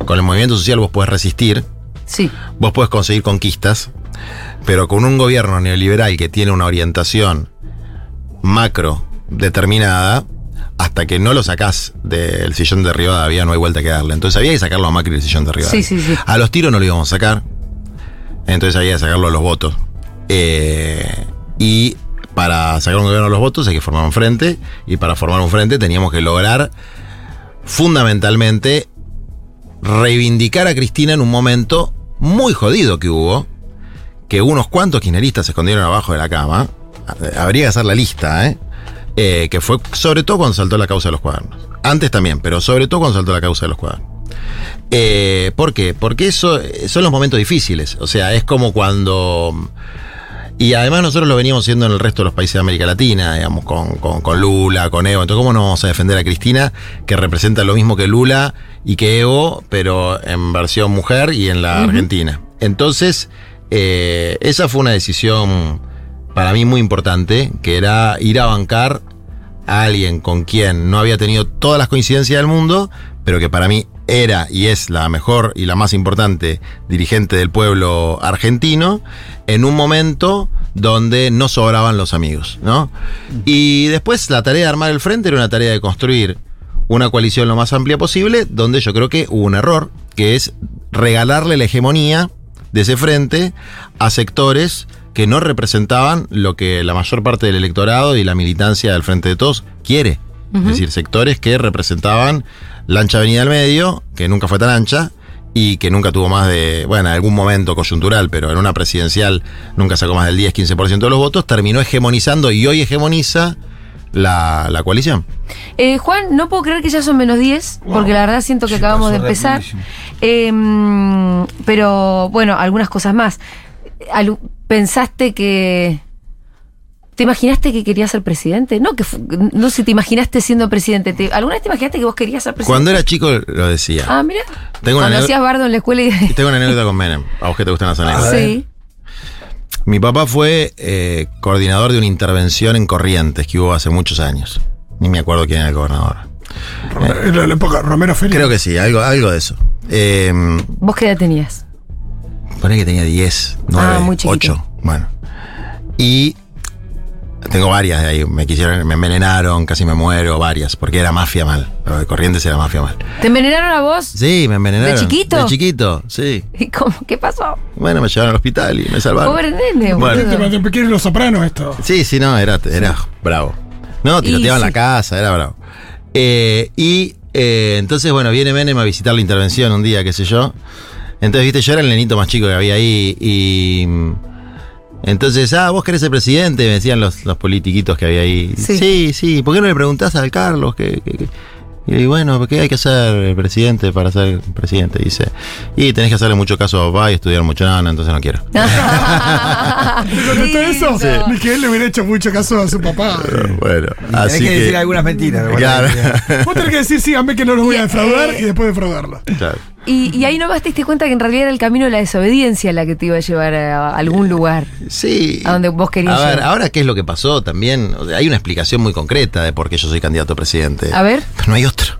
con el movimiento social vos podés resistir, Sí. vos podés conseguir conquistas, pero con un gobierno neoliberal que tiene una orientación macro determinada, hasta que no lo sacás del sillón de Rivadavia no hay vuelta que darle. Entonces había que sacarlo a Macri del sillón de Rivadavia. Sí, sí, sí. A los tiros no lo íbamos a sacar, entonces había que sacarlo a los votos. Eh, y para sacar un gobierno a los votos hay que formar un frente, y para formar un frente teníamos que lograr fundamentalmente reivindicar a Cristina en un momento muy jodido que hubo, que unos cuantos kirchneristas se escondieron abajo de la cama. Habría que hacer la lista, ¿eh? Eh, que fue sobre todo cuando saltó la causa de los cuadernos. Antes también, pero sobre todo cuando saltó la causa de los cuadernos. Eh, ¿Por qué? Porque eso eh, son los momentos difíciles. O sea, es como cuando. Y además nosotros lo veníamos haciendo en el resto de los países de América Latina, digamos, con, con- con Lula, con Evo. Entonces, ¿cómo no vamos a defender a Cristina, que representa lo mismo que Lula y que Evo, pero en versión mujer y en la Argentina? Entonces, eh, esa fue una decisión para mí muy importante, que era ir a bancar a alguien con quien no había tenido todas las coincidencias del mundo, pero que para mí era y es la mejor y la más importante dirigente del pueblo argentino, en un momento donde no sobraban los amigos, ¿no? Y después la tarea de armar el frente era una tarea de construir una coalición lo más amplia posible, donde yo creo que hubo un error, que es regalarle la hegemonía de ese frente a sectores que no representaban lo que la mayor parte del electorado y la militancia del Frente de Todos quiere. Es decir, sectores que representaban la ancha avenida del medio, que nunca fue tan ancha, y que nunca tuvo más de, bueno, en algún momento coyuntural, pero en una presidencial nunca sacó más del 10-15% de los votos, terminó hegemonizando y hoy hegemoniza la, la coalición. Eh, Juan, no puedo creer que ya son menos 10, porque la verdad siento que acabamos de empezar. Eh, pero bueno, algunas cosas más. Alu- ¿Pensaste que... ¿Te imaginaste que querías ser presidente? No, que no sé, te imaginaste siendo presidente. ¿Te- ¿Alguna vez te imaginaste que vos querías ser presidente? Cuando era chico lo decía. Ah, mira. Tengo una Cuando anécdota- hacías bardo en la escuela y... Y tengo una anécdota con Menem, a vos que te gustan las anécdotas. sí. Mi papá fue eh, coordinador de una intervención en Corrientes que hubo hace muchos años. Ni me acuerdo quién era el gobernador. Era la época Romero Félix. Creo que sí, algo, algo de eso. Eh, ¿Vos qué edad tenías? Pone que tenía 10, 9, Ah, muy chiquito. 8. Bueno. Y tengo varias de ahí. Me quisieron, me envenenaron, casi me muero, varias, porque era mafia mal. Lo de Corrientes era mafia mal. ¿Te envenenaron a vos? Sí, me envenenaron. ¿De chiquito? De chiquito, sí. ¿Y cómo? ¿Qué pasó? Bueno, me llevaron al hospital y me salvaron. Pobre nene, Bueno. boludo. Te, los sopranos esto. Sí, sí, no, era, era bravo. No, tiroteaban Y la sí. casa, era bravo. Eh, y eh, entonces, bueno, viene Menem a visitar la intervención un día, qué sé yo. Entonces, viste, yo era el nenito más chico que había ahí y... Entonces, ah, vos querés ser presidente, me decían los, los politiquitos que había ahí. Sí. Sí, sí, ¿por qué no le preguntás al Carlos que... que- que- Y digo, bueno, ¿por qué hay que ser presidente para ser presidente? Dice, y tenés que hacerle mucho caso a papá y estudiar mucho nada, entonces no quiero. ¿Te contestó eso? Ni que él le hubiera hecho mucho caso a su papá. Bueno, Tenés así que, que... decir algunas mentiras. Claro. Vos tenés que decir, síganme que no los voy a Y, defraudar eh, y después defraudarlo. Claro. Y, y ahí nomás te diste cuenta que en realidad era el camino de la desobediencia la que te iba a llevar a algún lugar. Sí. A donde vos querías A ver, llegar. ahora qué es lo que pasó también. O sea, hay una explicación muy concreta de por qué yo soy candidato a presidente. A ver. Pero no hay otro.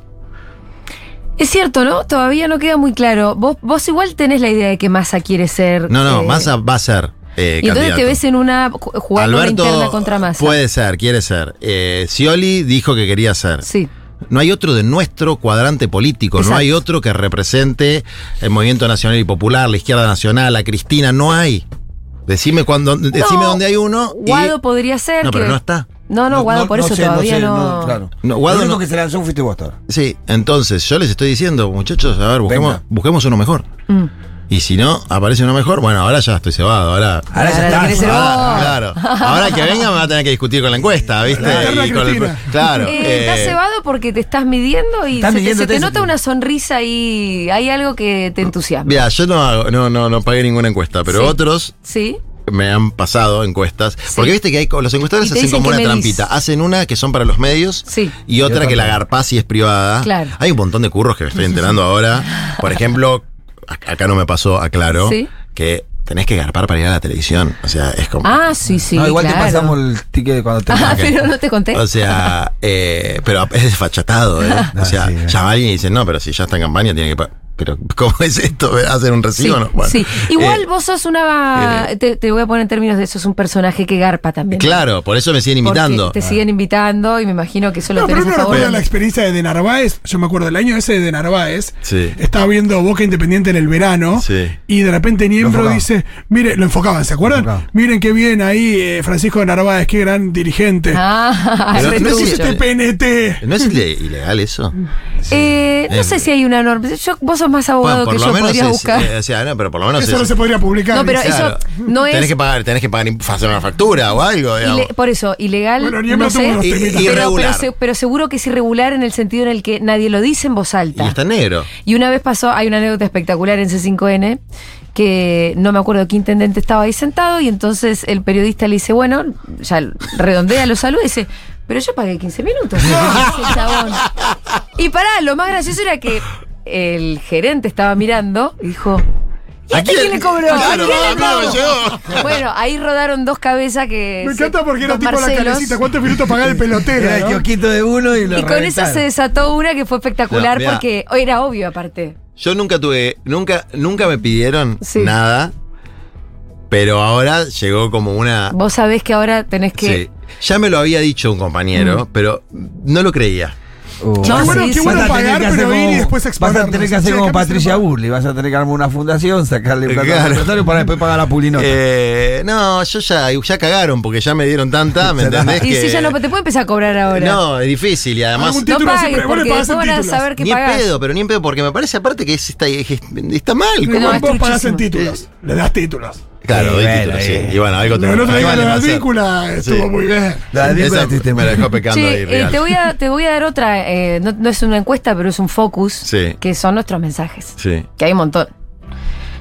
Es cierto, ¿no? Todavía no queda muy claro. Vos, vos igual tenés la idea de que Massa quiere ser. No, no, eh, Massa va a ser. eh, Y entonces candidato. te ves en una. ju- jugando una interna contra Massa. puede ser, quiere ser. Eh, Scioli dijo que quería ser. Sí. No hay otro de nuestro cuadrante político, Exacto. no hay otro que represente el movimiento nacional y popular, la izquierda nacional, la Cristina, no hay. Decime cuándo, decime dónde hay uno. y- Guado podría ser. No, pero no está. No, no, Guado, por eso sé, todavía sé, no. claro. No, Guado Lo único no- que se lanzó fuiste vos ahora. Sí, entonces yo les estoy diciendo, muchachos, a ver, busquemos, busquemos uno mejor. Mm. Y si no, aparece uno mejor, bueno, ahora ya estoy cebado, ahora. Ahora ya Ahora está. Ah, claro. Ahora que venga me va a tener que discutir con la encuesta, ¿viste? La eterna Y con el- Cristina. claro. Eh, ¿Estás eh, cebado porque te estás midiendo y Estás se, te- se nota una sonrisa y hay algo que te entusiasma? Mira, yo no, hago- no, no, no pagué ninguna encuesta, pero Sí. otros ¿Sí? me han pasado encuestas. Porque viste que hay, los encuestadores Y hacen como una trampita. Hacen una que son para los medios Sí. y otra que la garpás si es privada. Claro. Hay un montón de curros que me estoy enterando ahora. Por ejemplo, acá no me pasó, aclaro, Sí. que tenés que garpar para ir a la televisión. O sea, es como. Ah, sí, sí. no, igual claro. te pasamos el ticket cuando te Ah, pero no te conté. O sea, eh, pero es desfachatado, ¿eh? O Ah, sea, sí, eh. llama a alguien y dice, no, pero si ya está en campaña, tiene que. Pero, ¿cómo es esto? ¿Hacen un Sí, recibo? no? Bueno, sí. Igual eh, vos sos una. eh, te, te voy a poner en términos de sos un personaje que garpa también. Claro, por eso me siguen Porque imitando. Te siguen invitando y me imagino que eso lo No, pero tenés uno a favor. recuerda la experiencia de De Narváez. Yo me acuerdo del año ese de De Narváez. Sí. Estaba viendo Boca Independiente en el verano. Sí. Y de repente Niembro dice: Mire, lo enfocaban, ¿se acuerdan? Miren qué bien ahí eh, Francisco de Narváez, qué gran dirigente. Ah, Pero re no no es este PNT. ¿No es ile- ilegal eso? Eh, no Eh, sé si hay una norma. Yo, vos sos más abogado Bueno, que yo, es- buscar. eh, o sea, no, pero por lo menos Eso es- no se podría publicar. No, pero eso no es- Tenés que pagar, tenés que pagar, hacer una factura o algo. Ile- por eso, ilegal. Bueno, no sé, pero, seguro que es irregular en el sentido en el que nadie lo dice en voz alta. Y está negro. Y una vez pasó, hay una anécdota espectacular en C5N, que no me acuerdo qué intendente estaba ahí sentado, y entonces el periodista le dice, bueno, ya redondea los saludos, y dice, pero yo pagué 15 minutos. Y pará, lo más gracioso era que el gerente estaba mirando y dijo. ¿Y ¿A este quién? quién le cobró? Claro, ¿A quién le cobró? Bueno, ahí rodaron dos cabezas que. Me encanta porque era tipo la calecita. ¿Cuántos minutos Era pelotera? el no? kiosquito de uno y lo Y con eso reventaron. se desató una que fue espectacular No, porque oh, era obvio aparte. Yo nunca tuve, nunca, nunca me pidieron Sí. nada, pero ahora llegó como una. Vos sabés que ahora tenés que. Sí. Ya me lo había dicho un compañero, pero no lo creía. Uh, No, Qué bueno, qué bueno Vas a tener pagar, que hacer pero ir y como- después Vas a tener que hacer como Patricia. Burley. Vas a tener que armar una fundación, sacarle plata Claro. al para después pagar la pulinota. Eh, no, yo ya, ya cagaron porque ya me dieron tanta, ¿me entendés? Y que- si ya no te puede empezar a cobrar ahora. No, es difícil y además. No título pagues, porque después van a saber que Ni en pedo, pero ni en pedo, porque me parece aparte que es- está, es- está mal. ¿Cómo ¿cómo? No, es vos pagás en títulos? Le das títulos. Claro, Sí, doy bueno, títulos, sí. eh. Y bueno, algo Lo del otro día la le pasa. víncula estuvo Sí. muy bien. La víncula Esa estuviste me la muy dejó bien. pecando ahí, eh, te, voy a, te voy a dar otra, eh, no, no es una encuesta, pero es un focus, Sí. que son nuestros mensajes, Sí, que hay un montón.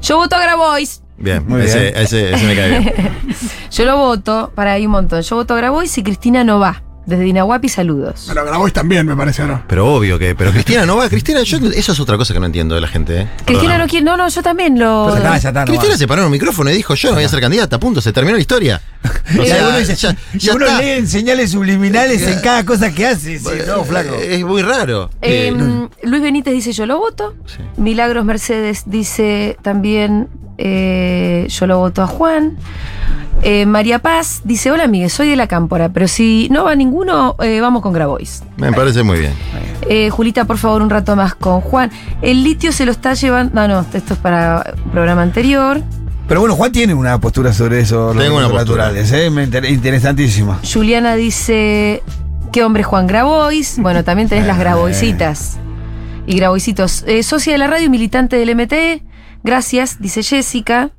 Yo voto a Grabois, bien. Muy ese, bien. Ese, ese me cae bien. yo lo voto, para ahí un montón, yo voto a Grabois y Cristina no va, desde Dinahuapi, saludos. Pero Grabois también, me parece, ¿no? Pero obvio que. Pero Cristina no va. Cristina, yo, eso es otra cosa que no entiendo de la gente. ¿eh? Cristina no quiere, no, no, yo también lo... Pues ya está, ya está, no Cristina va. se paró en un micrófono y dijo: Yo no voy a ser candidata, punto. Se terminó la historia. O sea, uno dice- ya, y ya uno está. lee señales subliminales en cada cosa que hace. Sí, no, flaco. Eh, Es muy raro. Eh, Eh, Luis Benítez dice yo lo voto. Sí. Milagros Mercedes dice también eh, yo lo voto a Juan. Eh, María Paz dice hola Miguel, soy de la Cámpora, pero si no va ninguno, eh, vamos con Grabois. me parece muy bien. Eh, Julita, por favor, un rato más con Juan. El litio se lo está llevando... No, no, esto es para un programa anterior. Pero bueno, Juan tiene una postura sobre eso. Tengo una postura. naturales, ¿eh? Me inter- interesantísima. Juliana dice, ¿qué hombre es Juan Grabois? Bueno, también tenés las Graboisitas. Y Graboisitos. Eh, socia de la radio y militante del MTE. Gracias, dice Jessica.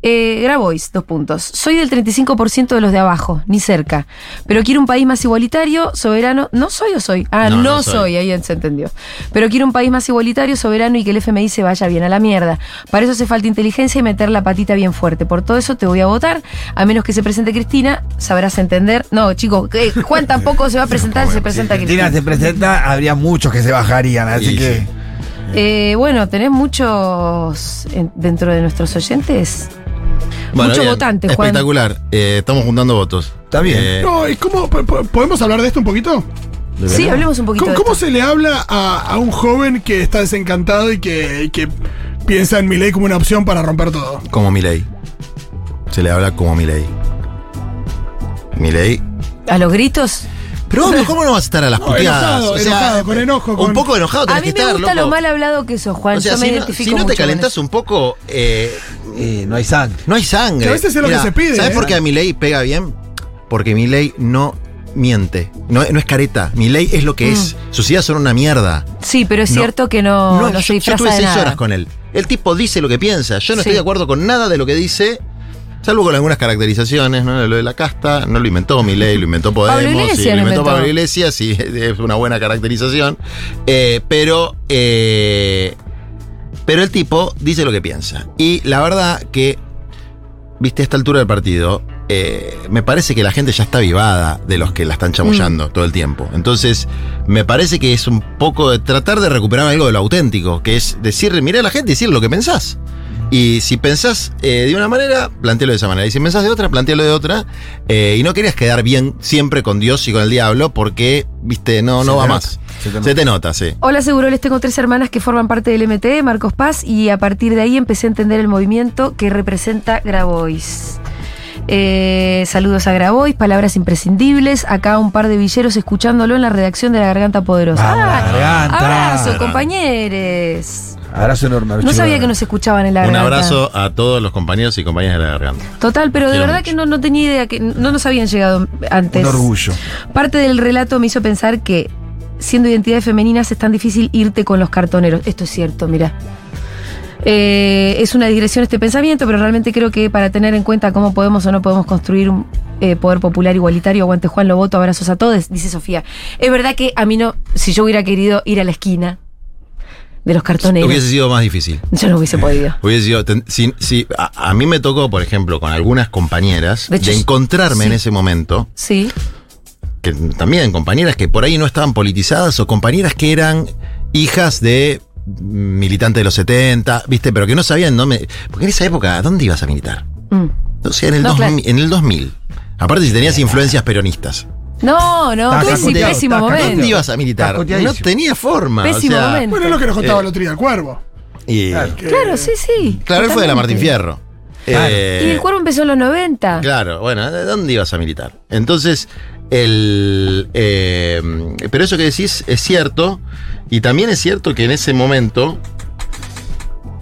Eh, Grabois, dos puntos. Soy del 35% de los de abajo, ni cerca. Pero quiero un país más igualitario, soberano. ¿No soy o soy? Ah, No, no, no soy. soy. ahí se entendió. Pero quiero un país más igualitario, soberano y que el FMI se vaya bien a la mierda. Para eso hace falta inteligencia y meter la patita bien fuerte. Por todo eso te voy a votar. A menos que se presente Cristina, sabrás entender. No, chicos, eh, Juan tampoco se va a presentar, se presenta Si Cristina Cristina. se presenta, habría muchos que se bajarían, así que. sí. Eh, bueno, tenés muchos en- dentro de nuestros oyentes. Mucho bien, votante, Juan. Espectacular. Eh, estamos juntando votos. Está bien. Eh, No, ¿y cómo? po- po- ¿Podemos hablar de esto un poquito? Sí, hablemos un poquito ¿Cómo, de cómo esto. se le habla a, a un joven que está desencantado y que, y que piensa en Milei como una opción para romper todo? Como Milei. Se le habla como Milei. Milei. ¿A los gritos? Pero obvio, ¿cómo no vas a estar a las No, puteadas? enojado, enojado, con enojo, Un con- poco enojado A tenés mí que me estar, gusta loco. lo mal hablado que sos, Juan. O sea, Yo me si no, identifico si no te calentás un poco, eh, Eh, no hay sangre. no hay sangre. Que a veces es lo que se pide, ¿Sabes ¿eh? por qué a mi ley pega bien? Porque mi ley no miente. No, no es careta. Mi ley es lo que es. Sus ideas son una mierda. Sí, pero es No. cierto que no, no, yo- se yo, disfraza estuve de seis nada. horas con él. El tipo dice lo que piensa. Yo no Sí. estoy de acuerdo con nada de lo que dice. Salvo con algunas caracterizaciones, ¿no? Lo de la casta, no lo inventó mi ley, lo inventó Podemos, Pablo Iglesias lo lo inventó. Pablo Iglesias, sí, es una buena caracterización. Eh, pero, eh, pero el tipo dice lo que piensa. Y la verdad que, viste, a esta altura del partido, eh, me parece que la gente ya está vivada de los que la están chamullando todo el tiempo. Entonces, me parece que es un poco de tratar de recuperar algo de lo auténtico, que es decirle, mirá a la gente y decirle lo que pensás. Y si pensás eh, de una manera, plantealo de esa manera. Y si pensás de otra, plantealo de otra. Eh, y no querías quedar bien siempre con Dios y con el diablo, porque, viste, no, no va nota, más. se te Se te nota, sí. Hola, seguro les tengo tres hermanas que forman parte del MT, Marcos Paz, y a partir de ahí empecé a entender el movimiento que representa Grabois. Eh, saludos a Grabois, palabras imprescindibles. Acá un par de villeros escuchándolo en la redacción de La Garganta Poderosa. Vamos, La Garganta. Abrazo, compañeros. Abrazo enorme. No sabía que nos escuchaban en La Un Garganta. abrazo a todos los compañeros y compañeras de la garganta. Total, pero de verdad mucho. que no, no tenía idea, que no nos habían llegado antes. Un orgullo. Parte del relato me hizo pensar que, siendo identidades femeninas, es tan difícil irte con los cartoneros. Esto es cierto, mira. Eh, es una digresión este pensamiento, pero realmente creo que para tener en cuenta cómo podemos o no podemos construir un eh, poder popular igualitario, aguante Juan, lo voto, abrazos a todos, dice Sofía. Es verdad que a mí no, si yo hubiera querido ir a la esquina de los cartoneros, Hubiese sido más difícil. yo no hubiese podido. Hubiese sido. si, si- a, a mí me tocó, por ejemplo, con algunas compañeras, De encontrarme sí. en ese momento, Sí, que también compañeras que por ahí no estaban politizadas o compañeras que eran hijas de militantes de los 70, ¿viste? Pero que no sabían dónde. Porque en esa época, ¿dónde ibas a militar? Mm. O sea, en el, No, 2000, claro. en el 2000. Aparte, si tenías influencias peronistas. No, no, Está pésimo, cacoteado, pésimo está momento. ¿Dónde ibas a militar? No tenía forma. Pésimo o sea, momento. Bueno, es lo que nos contaba Eh, el otro día el cuervo. Y, Claro. Que- Claro, sí, sí. claro, él fue de la Martín. Fierro. Claro. Eh, Y el cuervo empezó en los 90. Claro, bueno, ¿de dónde ibas a militar? Entonces, el. eh, pero eso que decís es cierto. Y también es cierto que en ese momento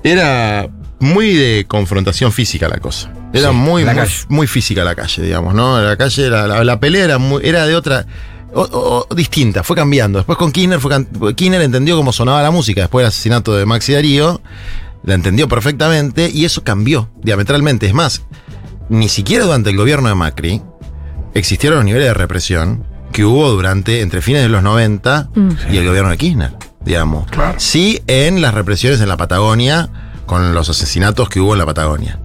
era muy de confrontación física la cosa. Era Sí, muy, muy, física la calle, digamos, ¿no? La calle, era, la, la pelea era, muy, era de otra. o- o- distinta, fue cambiando. Después con Kirchner, fue Kirchner entendió cómo sonaba la música después del asesinato de Maxi Darío. La entendió perfectamente y eso cambió diametralmente. Es más, ni siquiera durante el gobierno de Macri existieron los niveles de represión que hubo durante entre fines de los 90 Mm. y el gobierno de Kirchner, digamos. Claro. Sí en las represiones en la Patagonia, con los asesinatos que hubo en la Patagonia.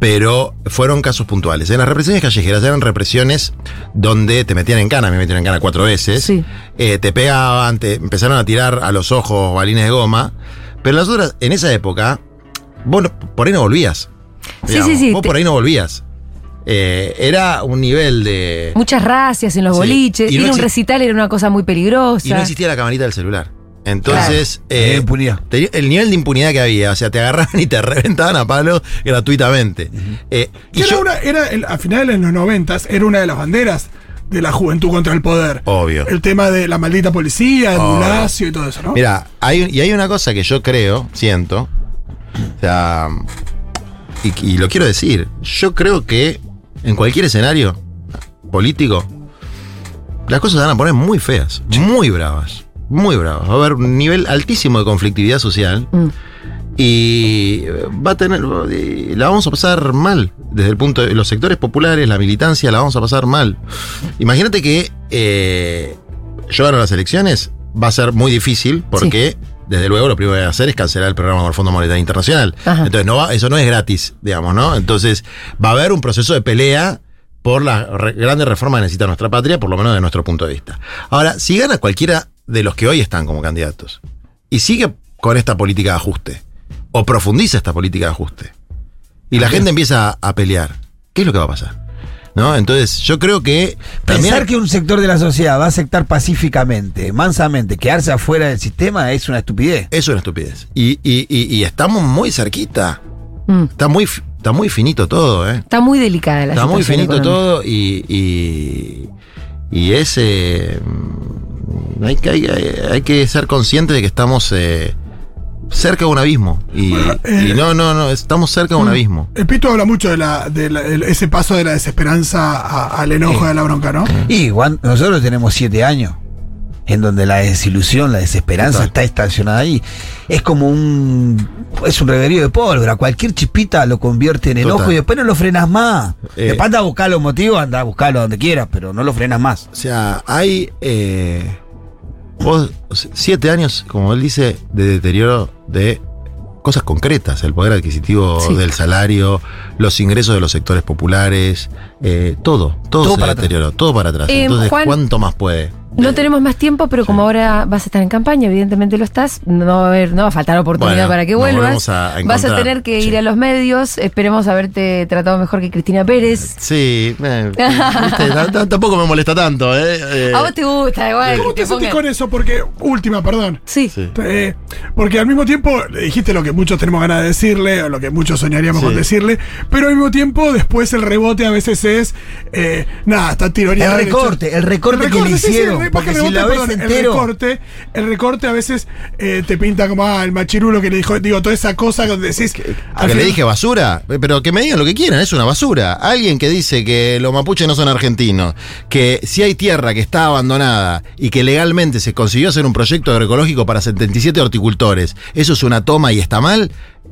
Pero fueron casos puntuales. En las represiones callejeras eran represiones donde te metían en cana, me metieron en cana cuatro veces. Sí. Eh, te pegaban, te empezaron a tirar a los ojos balines de goma. Pero las otras, en esa época, vos no- por ahí no volvías. Sí, sí, sí, Vos te- por ahí no volvías. Eh, era un nivel de. Muchas racias en los Sí. boliches. Y no Ir a un recital era una cosa muy peligrosa. Y no existía la camarita del celular. Entonces, eh, impunidad. te- el nivel de impunidad que había, o sea, te agarraban y te reventaban a palo gratuitamente. Eh, y Que era yo- una, era el- a finales de los noventas, era una de las banderas de la juventud contra el poder. Obvio. El tema de la maldita policía, el. Bulacio y todo eso, ¿no? Mira, hay, y hay una cosa que yo creo, siento, o sea, y, y lo quiero decir, yo creo que en cualquier escenario político, las cosas se van a poner muy feas, muy bravas, muy bravas. Va a haber un nivel altísimo de conflictividad social Mm. y va a tener, la vamos a pasar mal desde el punto de los sectores populares, la militancia, la vamos a pasar mal. Imagínate que eh, yo gano las elecciones, va a ser muy difícil porque desde luego lo primero que voy a hacer es cancelar el programa con el Fondo Monetario Internacional. Ajá. Entonces no va- eso no es gratis, digamos, ¿no? Entonces va a haber un proceso de pelea por las re- grandes reformas que necesita nuestra patria, por lo menos de nuestro punto de vista. Ahora, si gana cualquiera de los que hoy están como candidatos y sigue con esta política de ajuste, o profundiza esta política de ajuste, y la gente empieza a, pelear, ¿qué es lo que va a pasar? ¿No? Entonces, yo creo que también Pensar que un sector de la sociedad va a aceptar pacíficamente, mansamente, quedarse afuera del sistema es una estupidez. es una estupidez. Y, y- y- y estamos muy cerquita. Mm. Está muy, está muy finito todo, ¿eh? Está muy delicada la Está muy situación finito económica. todo y, y, Y es. Hay, que, hay, hay que ser consciente de que estamos eh, cerca de un abismo. Y, eh, y no, no, no, estamos cerca de un abismo. El Pito habla mucho de, la, de la- ese paso de la desesperanza a- al enojo a la bronca, ¿no? Y Juan, nosotros tenemos siete años en donde la desilusión, la desesperanza Total. está estacionada ahí. Es como un es un reguerío de pólvora. Cualquier chispita lo convierte en enojo Total. y después no lo frenas más. Eh. después anda a buscar los motivos, anda a buscarlo donde quieras, pero no lo frenas más. O sea, hay. eh, vos, siete años, como él dice, de deterioro de cosas concretas: el poder adquisitivo Sí. del salario, los ingresos de los sectores populares, eh, todo, todo, Todo se para atrás. deterioró, todo para atrás. Eh, Entonces, Juan- ¿cuánto más puede? No tenemos más tiempo, pero como ahora vas a estar en campaña, evidentemente lo estás, no va a, haber, no va a faltar oportunidad Bueno, para que vuelvas. a- vas a tener que Sí. ir a los medios. Esperemos haberte tratado mejor que Cristina Pérez. Sí, eh, viste, tampoco me molesta tanto, ¿eh? Eh, a vos te gusta, igual. ¿Cómo que te te sentís con eso? Porque, última, perdón. Sí. Sí. Eh, porque al mismo tiempo le dijiste lo que muchos tenemos ganas de decirle, o lo que muchos soñaríamos Sí. con decirle, pero al mismo tiempo después el rebote a veces es, eh, nada, está tironeado. El recorte, el recorte que le hicieron, más que porque si rebote, la ves perdón, el recorte, el recorte a veces eh, te pinta como ah, el machirulo que le dijo, digo, toda esa cosa donde decís... ¿A al que le dije basura? Eh, Pero que me digan lo que quieran, es una basura. Alguien que dice que los mapuches no son argentinos, que si hay tierra que está abandonada y que legalmente se consiguió hacer un proyecto agroecológico para 77 horticultores, eso es una toma y está mal.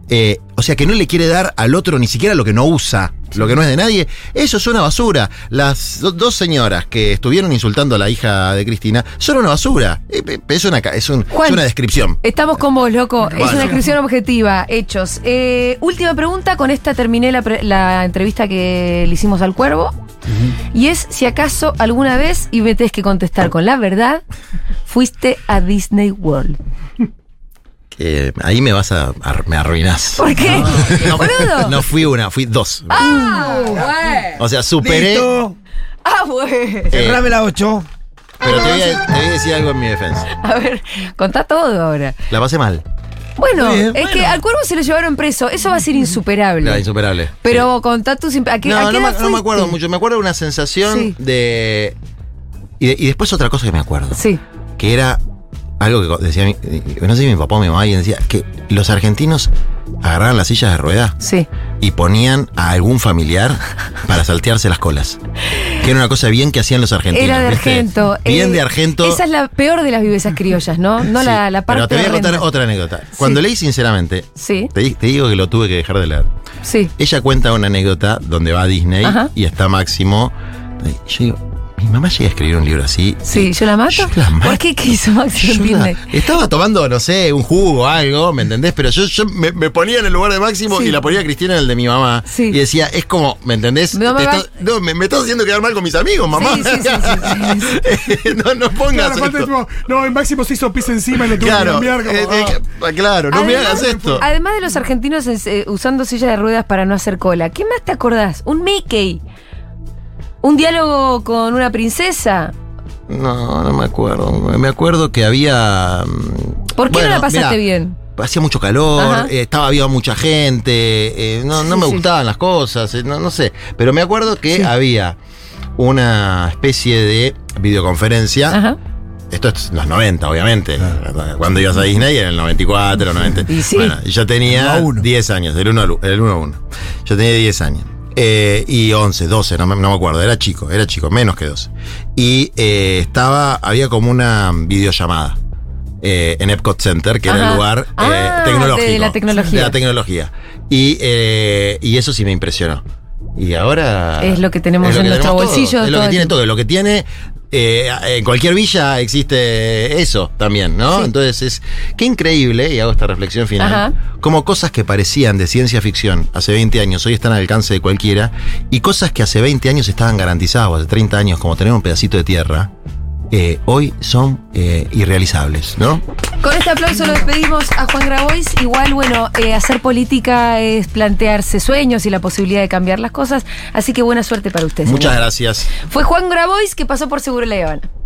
Eh, o sea que no le quiere dar al otro ni siquiera lo que no usa, lo que no es de nadie. Eso es una basura. Las do- dos señoras que estuvieron insultando a la hija de Cristina son una basura. Eh, eh, Es una, es un- Juan, es una descripción. Estamos con vos, loco. Es una descripción objetiva. Hechos. Eh, última pregunta. Con esta terminé la, pre- la entrevista que le hicimos al cuervo. Y es si acaso alguna vez, y me tenés que contestar con la verdad, fuiste a Disney World. Que ahí me vas a, a- me arruinás. ¿Por qué? No, fui una, fui dos. Ah, bueno. O sea, superé. Listo, Ah, bueno. Eh, cerrame la 8. Pero te voy, a, te voy a decir algo en mi defensa. A ver, contá todo ahora. La pasé mal. Bueno, bien, es que al cuervo se lo llevaron preso. Eso va a ser insuperable. La insuperable. Pero contá tus... ¿A qué, No, a qué no, me, edad no me acuerdo mucho. Me acuerdo de una sensación Sí. de, y de- y después otra cosa que me acuerdo. Sí. Que era algo que decía mi, no sé si mi papá o mi mamá, alguien decía que los argentinos agarraban las sillas de rueda Sí. y ponían a algún familiar para saltearse las colas. Que era una cosa bien que hacían los argentinos. Era de ¿viste? Argento. Bien Eh, de Argento. Esa es la peor de las vivezas criollas, ¿no? No Sí, la, la parte Pero te voy a contar otra anécdota. Cuando Sí. leí sinceramente, Sí, te, di- te digo que lo tuve que dejar de leer. sí. Ella cuenta una anécdota donde va a Disney Ajá. y está Máximo. Y Yo digo, mi mamá llega a escribir un libro así. Sí, ¿yo la mato? Yo la mato. ¿Por qué? ¿Qué hizo la- Disney? estaba tomando, no sé, un jugo o algo, ¿me entendés? Pero yo, yo me, me ponía en el lugar de Máximo Sí. y la ponía a Cristina en el de mi mamá. Sí. Y decía, es como, ¿me entendés? No estás- no, me, me estás haciendo quedar mal con mis amigos, mamá. Sí, sí, sí, sí, no, no pongas Claro, esto. tipo, no, en Máximo se hizo pis encima y lo tuvo Claro, que cambiar. como, eh, ah. eh, claro, no me hagas esto. Además de los argentinos eh, usando sillas de ruedas para no hacer cola, ¿qué más te acordás? Un Mickey. Un diálogo con una princesa. No, no me acuerdo. Me acuerdo que había. mm, ¿Por qué bueno, no la pasaste mirá, bien? Hacía mucho calor, eh, estaba había mucha gente, eh, no, no Sí, me sí. gustaban las cosas, eh, no, no sé. Pero me acuerdo que Sí. había una especie de videoconferencia. Ajá. Esto es los 90, obviamente. Cuando ibas a Disney en el 94, 90. Y sí. Bueno, y yo tenía Uno a uno. 10 años, del 1 al 1 a 1. Yo tenía 10 años. Eh, y 11, 12, no me, no me acuerdo, era chico, era chico, menos que 12. Y eh, estaba, había como una videollamada eh, en Epcot Center, que era el lugar eh, Ah, tecnológico. de la tecnología. De la tecnología. Y, y eso sí me impresionó. Y ahora. Es lo que tenemos es lo en que nuestro bolsillo Es lo todo que el tiene todo. Lo que tiene. Eh, en cualquier villa existe eso también, ¿no? Sí. Entonces es. Qué increíble, y hago esta reflexión final. Ajá. Como cosas que parecían de ciencia ficción hace 20 años hoy están al alcance de cualquiera. Y cosas que hace 20 años estaban garantizadas, o hace 30 años, como tener un pedacito de tierra. Eh, hoy son eh, irrealizables, ¿no? Con este aplauso lo despedimos a Juan Grabois. Igual, bueno, eh, hacer política es plantearse sueños y la posibilidad de cambiar las cosas. Así que buena suerte para ustedes. Muchas gracias. Fue Juan Grabois que pasó por Seguro La Habana.